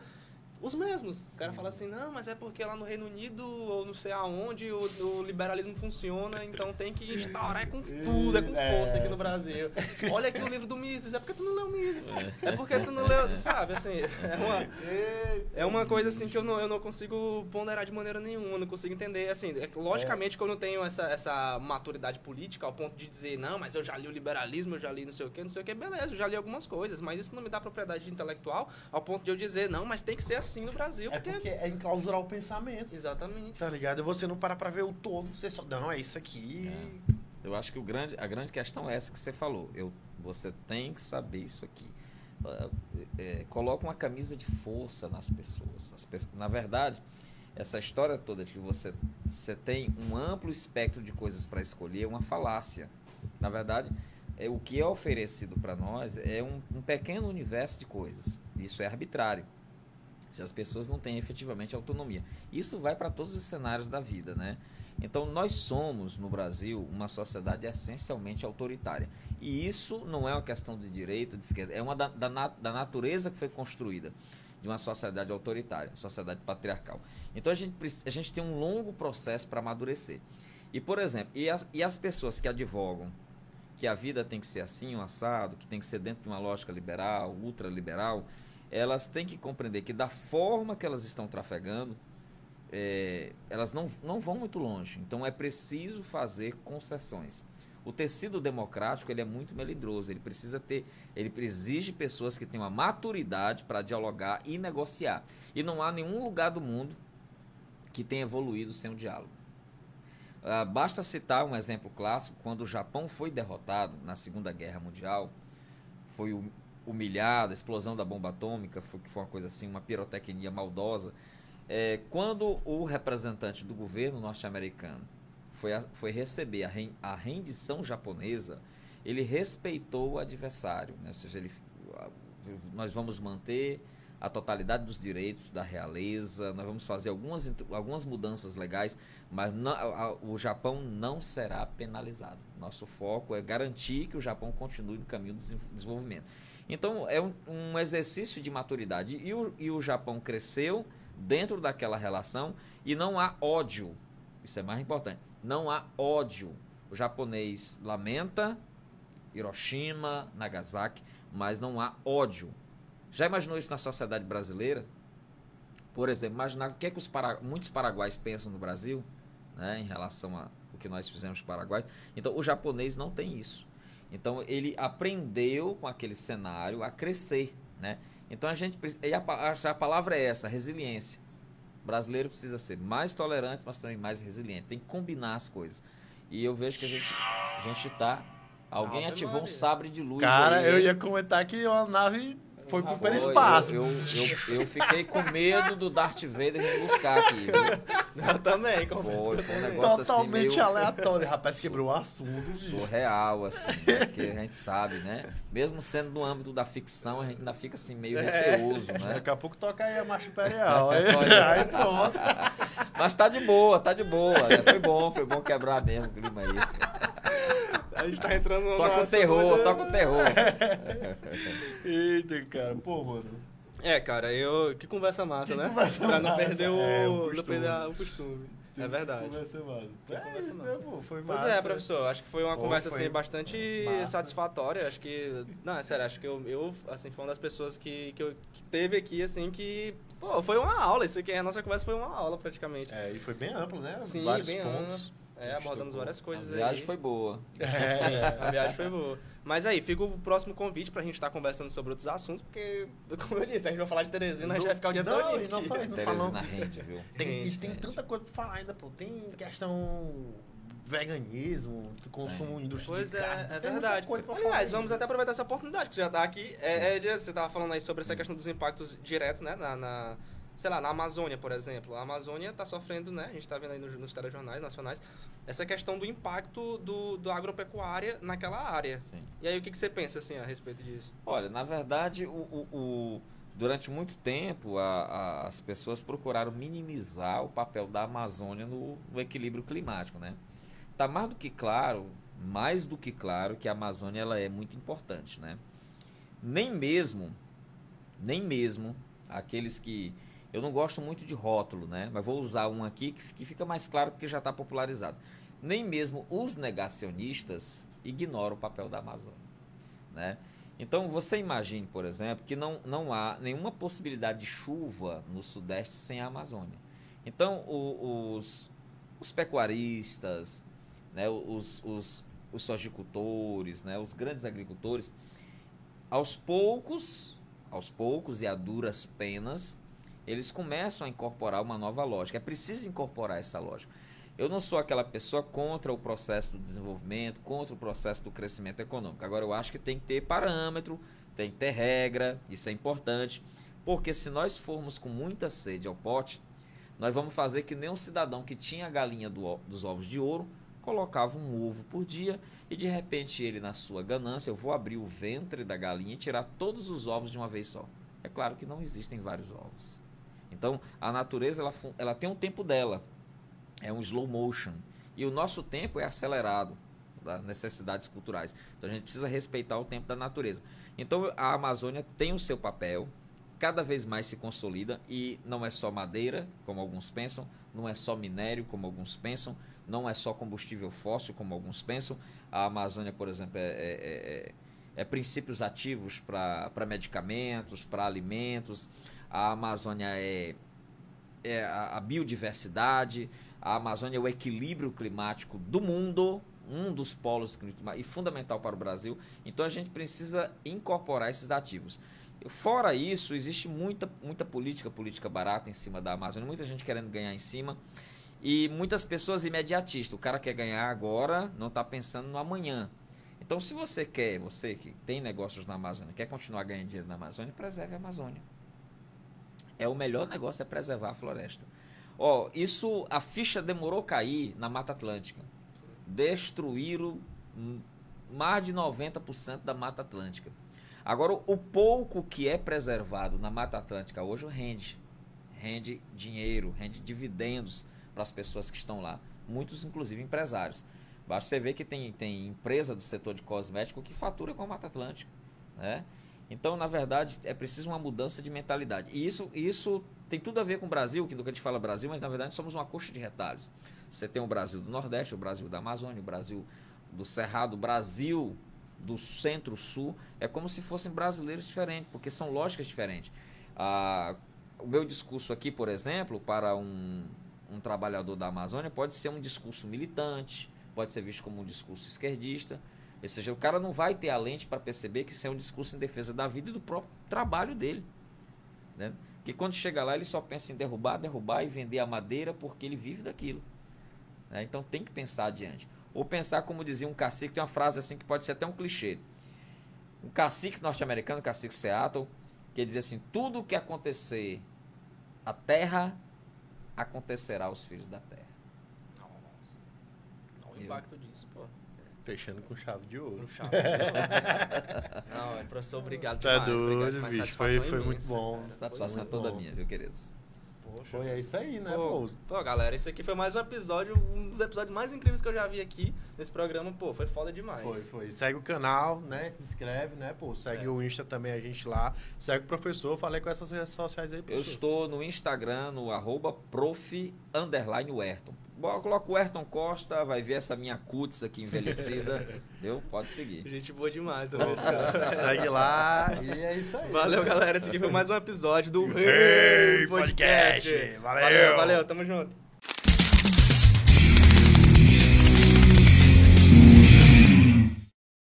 os mesmos. O cara fala assim, não, mas é porque lá no Reino Unido ou não sei aonde o, o liberalismo funciona, então tem que instaurar é com tudo, é com força aqui no Brasil. Olha aqui o livro do Mises, é porque tu não leu Mises. É porque tu não leu, sabe, assim, é uma, é uma coisa assim que eu não, eu não consigo ponderar de maneira nenhuma, eu não consigo entender. Assim, é, logicamente que eu não tenho essa, essa maturidade política ao ponto de dizer, não, mas eu já li o liberalismo, eu já li não sei o que, não sei o que, beleza, eu já li algumas coisas, mas isso não me dá propriedade intelectual ao ponto de eu dizer, não, mas tem que ser assim no Brasil, É porque... porque é enclausurar o pensamento. Exatamente. Tá ligado? E você não para pra ver o todo. Você só. Não, é isso aqui. Eu acho que o grande, a grande questão é essa que você falou. Eu, você tem que saber isso aqui. Ah, é, coloca uma camisa de força nas pessoas. As pessoas. Na verdade, essa história toda de que você, você tem um amplo espectro de coisas para escolher é uma falácia. Na verdade, é, o que é oferecido para nós é um, um pequeno universo de coisas. Isso é arbitrário. Se as pessoas não têm efetivamente autonomia. Isso vai para todos os cenários da vida, né? Então, nós somos, no Brasil, uma sociedade essencialmente autoritária. E isso não é uma questão de direita, de esquerda, é uma da, da, da natureza que foi construída de uma sociedade autoritária, sociedade patriarcal. Então, a gente, a gente tem um longo processo para amadurecer. E, por exemplo, e as, e as pessoas que advogam que a vida tem que ser assim, um assado, que tem que ser dentro de uma lógica liberal, ultraliberal, elas têm que compreender que da forma que elas estão trafegando, é, elas não, não vão muito longe. Então é preciso fazer concessões. O tecido democrático ele é muito melindroso. Ele precisa ter, ele exige pessoas que tenham a maturidade para dialogar e negociar. E não há nenhum lugar do mundo que tenha evoluído sem o diálogo. Ah, basta citar um exemplo clássico: quando o Japão foi derrotado na Segunda Guerra Mundial, foi hum- humilhado, a explosão da bomba atômica, foi, que foi uma coisa assim, uma pirotecnia maldosa. É, quando o representante do governo norte-americano foi, foi receber a, a rendição japonesa, ele respeitou o adversário, né? ou seja, ele, nós vamos manter a totalidade dos direitos da realeza, nós vamos fazer algumas, algumas mudanças legais, mas não- a- o Japão não será penalizado. Nosso foco é garantir que o Japão continue no caminho do desen- desenvolvimento. Então, é um, um exercício de maturidade. E o, e o Japão cresceu dentro daquela relação e não há ódio. Isso é mais importante. Não há ódio. O japonês lamenta Hiroshima, Nagasaki, mas não há ódio. Já imaginou isso na sociedade brasileira? Por exemplo, imaginar o que, é que os para... muitos paraguaios pensam no Brasil, né, em relação ao que nós fizemos no Paraguai. Então, o japonês não tem isso. Então, ele aprendeu com aquele cenário a crescer, né? Então, a gente precisa... E a, a palavra é essa, resiliência. O brasileiro precisa ser mais tolerante, mas também mais resiliente. Tem que combinar as coisas. E eu vejo que a gente a gente está... Alguém Ave ativou um Maria. sabre de luz Cara, aí, eu ia comentar que uma nave foi pro Foi, hiperespaço. Eu, eu, eu, eu fiquei com medo do Darth Vader me buscar aqui. Viu? [laughs] Eu também. Foi, foi um negócio assim Totalmente meio aleatório. Rapaz, [laughs] quebrou o assunto, surreal, assim, né? porque a gente sabe, né? Mesmo sendo no âmbito da ficção, a gente ainda fica assim meio receoso, né? Daqui a pouco toca aí a marcha imperial. [laughs] Aí, Olha. aí pronto. Mas tá de boa, tá de boa. né? Foi bom, foi bom quebrar mesmo o clima aí. A gente tá entrando no Toca o terror, toca o terror. [laughs] Eita, cara. Pô, mano. É, cara, eu. Que conversa massa, Que né? conversa pra não massa. perder o. É, o não costume. perder a- o costume. É verdade. Conversa massa. Que É conversa isso, massa. né, pô? Foi Pois massa. é, professor, acho que foi uma Pô, conversa foi assim bastante massa. satisfatória. Acho que. Não, é sério, acho que eu, eu assim, foi uma das pessoas que, que, eu, que teve aqui, assim, que. Pô, foi uma aula. Isso aqui, a nossa conversa foi uma aula praticamente. É, e foi bem amplo, né? Sim, Vários bem pontos. amplo. É, A abordamos várias A coisas viagem aí. foi boa. [laughs] Sim, É. a viagem foi boa. Mas aí, fica o próximo convite pra gente estar conversando sobre outros assuntos, porque, como eu disse, a gente vai falar de Teresina, a gente vai ficar o dia Não, todo e não aqui. só- não Teresina rende, viu? Tem, e Gente, tem gente. tanta coisa pra falar ainda, pô. Tem questão veganismo, consumo indústria Pois de é, carne. é tem muita verdade. coisa pra falar Aliás, vamos até aproveitar essa oportunidade que você já tá aqui. É, é, você tava falando aí sobre essa questão dos impactos diretos, né, na, na sei lá, na Amazônia, por exemplo. A Amazônia está sofrendo, né? A gente está vendo aí nos, nos telejornais nacionais, essa questão do impacto do, do agropecuária naquela área. Sim. E aí, o que, que você pensa, assim, a respeito disso? Olha, na verdade, o, o, o durante muito tempo, a, a, as pessoas procuraram minimizar o papel da Amazônia no, no equilíbrio climático, né? Está mais do que claro, mais do que claro, que a Amazônia ela é muito importante, né? Nem mesmo, nem mesmo aqueles que eu não gosto muito de rótulo, né? Mas vou usar um aqui que, fica mais claro porque já está popularizado. Nem mesmo os negacionistas ignoram o papel da Amazônia, né? Então você imagine, por exemplo, que não, não há nenhuma possibilidade de chuva no Sudeste sem a Amazônia. Então o, os, os pecuaristas, né, os, os, os sojicultores, né, os grandes agricultores, aos poucos, aos poucos e a duras penas, eles começam a incorporar uma nova lógica. É preciso incorporar essa lógica. Eu não sou aquela pessoa contra o processo do desenvolvimento, contra o processo do crescimento econômico. Agora, eu acho que tem que ter parâmetro, tem que ter regra, isso é importante, porque se nós formos com muita sede ao pote, nós vamos fazer que nem um cidadão que tinha a galinha do, dos ovos de ouro, colocava um ovo por dia e de repente ele, na sua ganância, eu vou abrir o ventre da galinha e tirar todos os ovos de uma vez só. É claro que não existem vários ovos. Então, a natureza ela, ela tem um tempo dela. É um slow motion. E o nosso tempo é acelerado das necessidades culturais. Então, a gente precisa respeitar o tempo da natureza. Então, a Amazônia tem o seu papel, cada vez mais se consolida e não é só madeira, como alguns pensam, não é só minério, como alguns pensam, não é só combustível fóssil, como alguns pensam. A Amazônia, por exemplo, é, é, é, é princípios ativos para medicamentos, para alimentos a Amazônia é, é a, a biodiversidade, a Amazônia é o equilíbrio climático do mundo, um dos polos e fundamental para o Brasil. Então a gente precisa incorporar esses ativos. Fora isso, existe muita, muita política, política barata em cima da Amazônia, muita gente querendo ganhar em cima e muitas pessoas imediatistas. O cara quer ganhar agora, não está pensando no amanhã. Então, se você quer, você que tem negócios na Amazônia, quer continuar ganhando dinheiro na Amazônia, preserve a Amazônia é o melhor negócio é preservar a floresta. Ó, isso a ficha demorou cair na Mata Atlântica. Destruíram mais de 90% da Mata Atlântica. Agora, o pouco que é preservado na Mata Atlântica hoje rende. Rende dinheiro, rende dividendos para as pessoas que estão lá. Muitos, inclusive, empresários. Basta você ver que tem, tem empresa do setor de cosmético que fatura com a Mata Atlântica. Né? Então, na verdade, é preciso uma mudança de mentalidade. E isso, isso tem tudo a ver com o Brasil, que que a gente fala Brasil, mas na verdade somos uma coxa de retalhos. Você tem o Brasil do Nordeste, o Brasil da Amazônia, o Brasil do Cerrado, o Brasil do Centro-Sul. É como se fossem brasileiros diferentes, porque são lógicas diferentes. Ah, o meu discurso aqui, por exemplo, para um, um trabalhador da Amazônia, pode ser um discurso militante, pode ser visto como um discurso esquerdista ou seja, o cara não vai ter a lente para perceber que isso é um discurso em defesa da vida e do próprio trabalho dele. Né? Que quando chega lá, ele só pensa em derrubar, derrubar e vender a madeira porque ele vive daquilo. Né? Então tem que pensar adiante. Ou pensar, como dizia um cacique, tem uma frase assim que pode ser até um clichê. Um cacique norte-americano, cacique Seattle, que dizia assim: tudo o que acontecer à terra, acontecerá aos filhos da terra. Nossa. Olha o impacto disso. Fechando com chave de ouro. chave de ouro. [laughs] Não, é, professor, obrigado tá demais. Tá doido, demais. bicho. Foi, foi muito bom. Satisfação foi toda bom. minha, viu, queridos? Poxa. Foi é isso aí, né, pô, pô? Pô, galera, esse aqui foi mais um episódio, um dos episódios mais incríveis que eu já vi aqui nesse programa. Pô, foi foda demais. Foi, foi. Segue o canal, né? Se inscreve, né, pô? Segue é. o Insta também, a gente lá. Segue o professor. Falei com essas redes sociais aí, professor. Eu estou no Instagram, no arroba prof, Werton. Coloca o Ayrton Costa, vai ver essa minha cutis aqui envelhecida. [laughs] Deu? Pode seguir. Gente boa demais, professor. [laughs] Segue lá e é isso aí. Valeu, galera. Esse aqui foi mais um episódio do Hey Podcast. Podcast. Valeu, valeu. Tamo junto.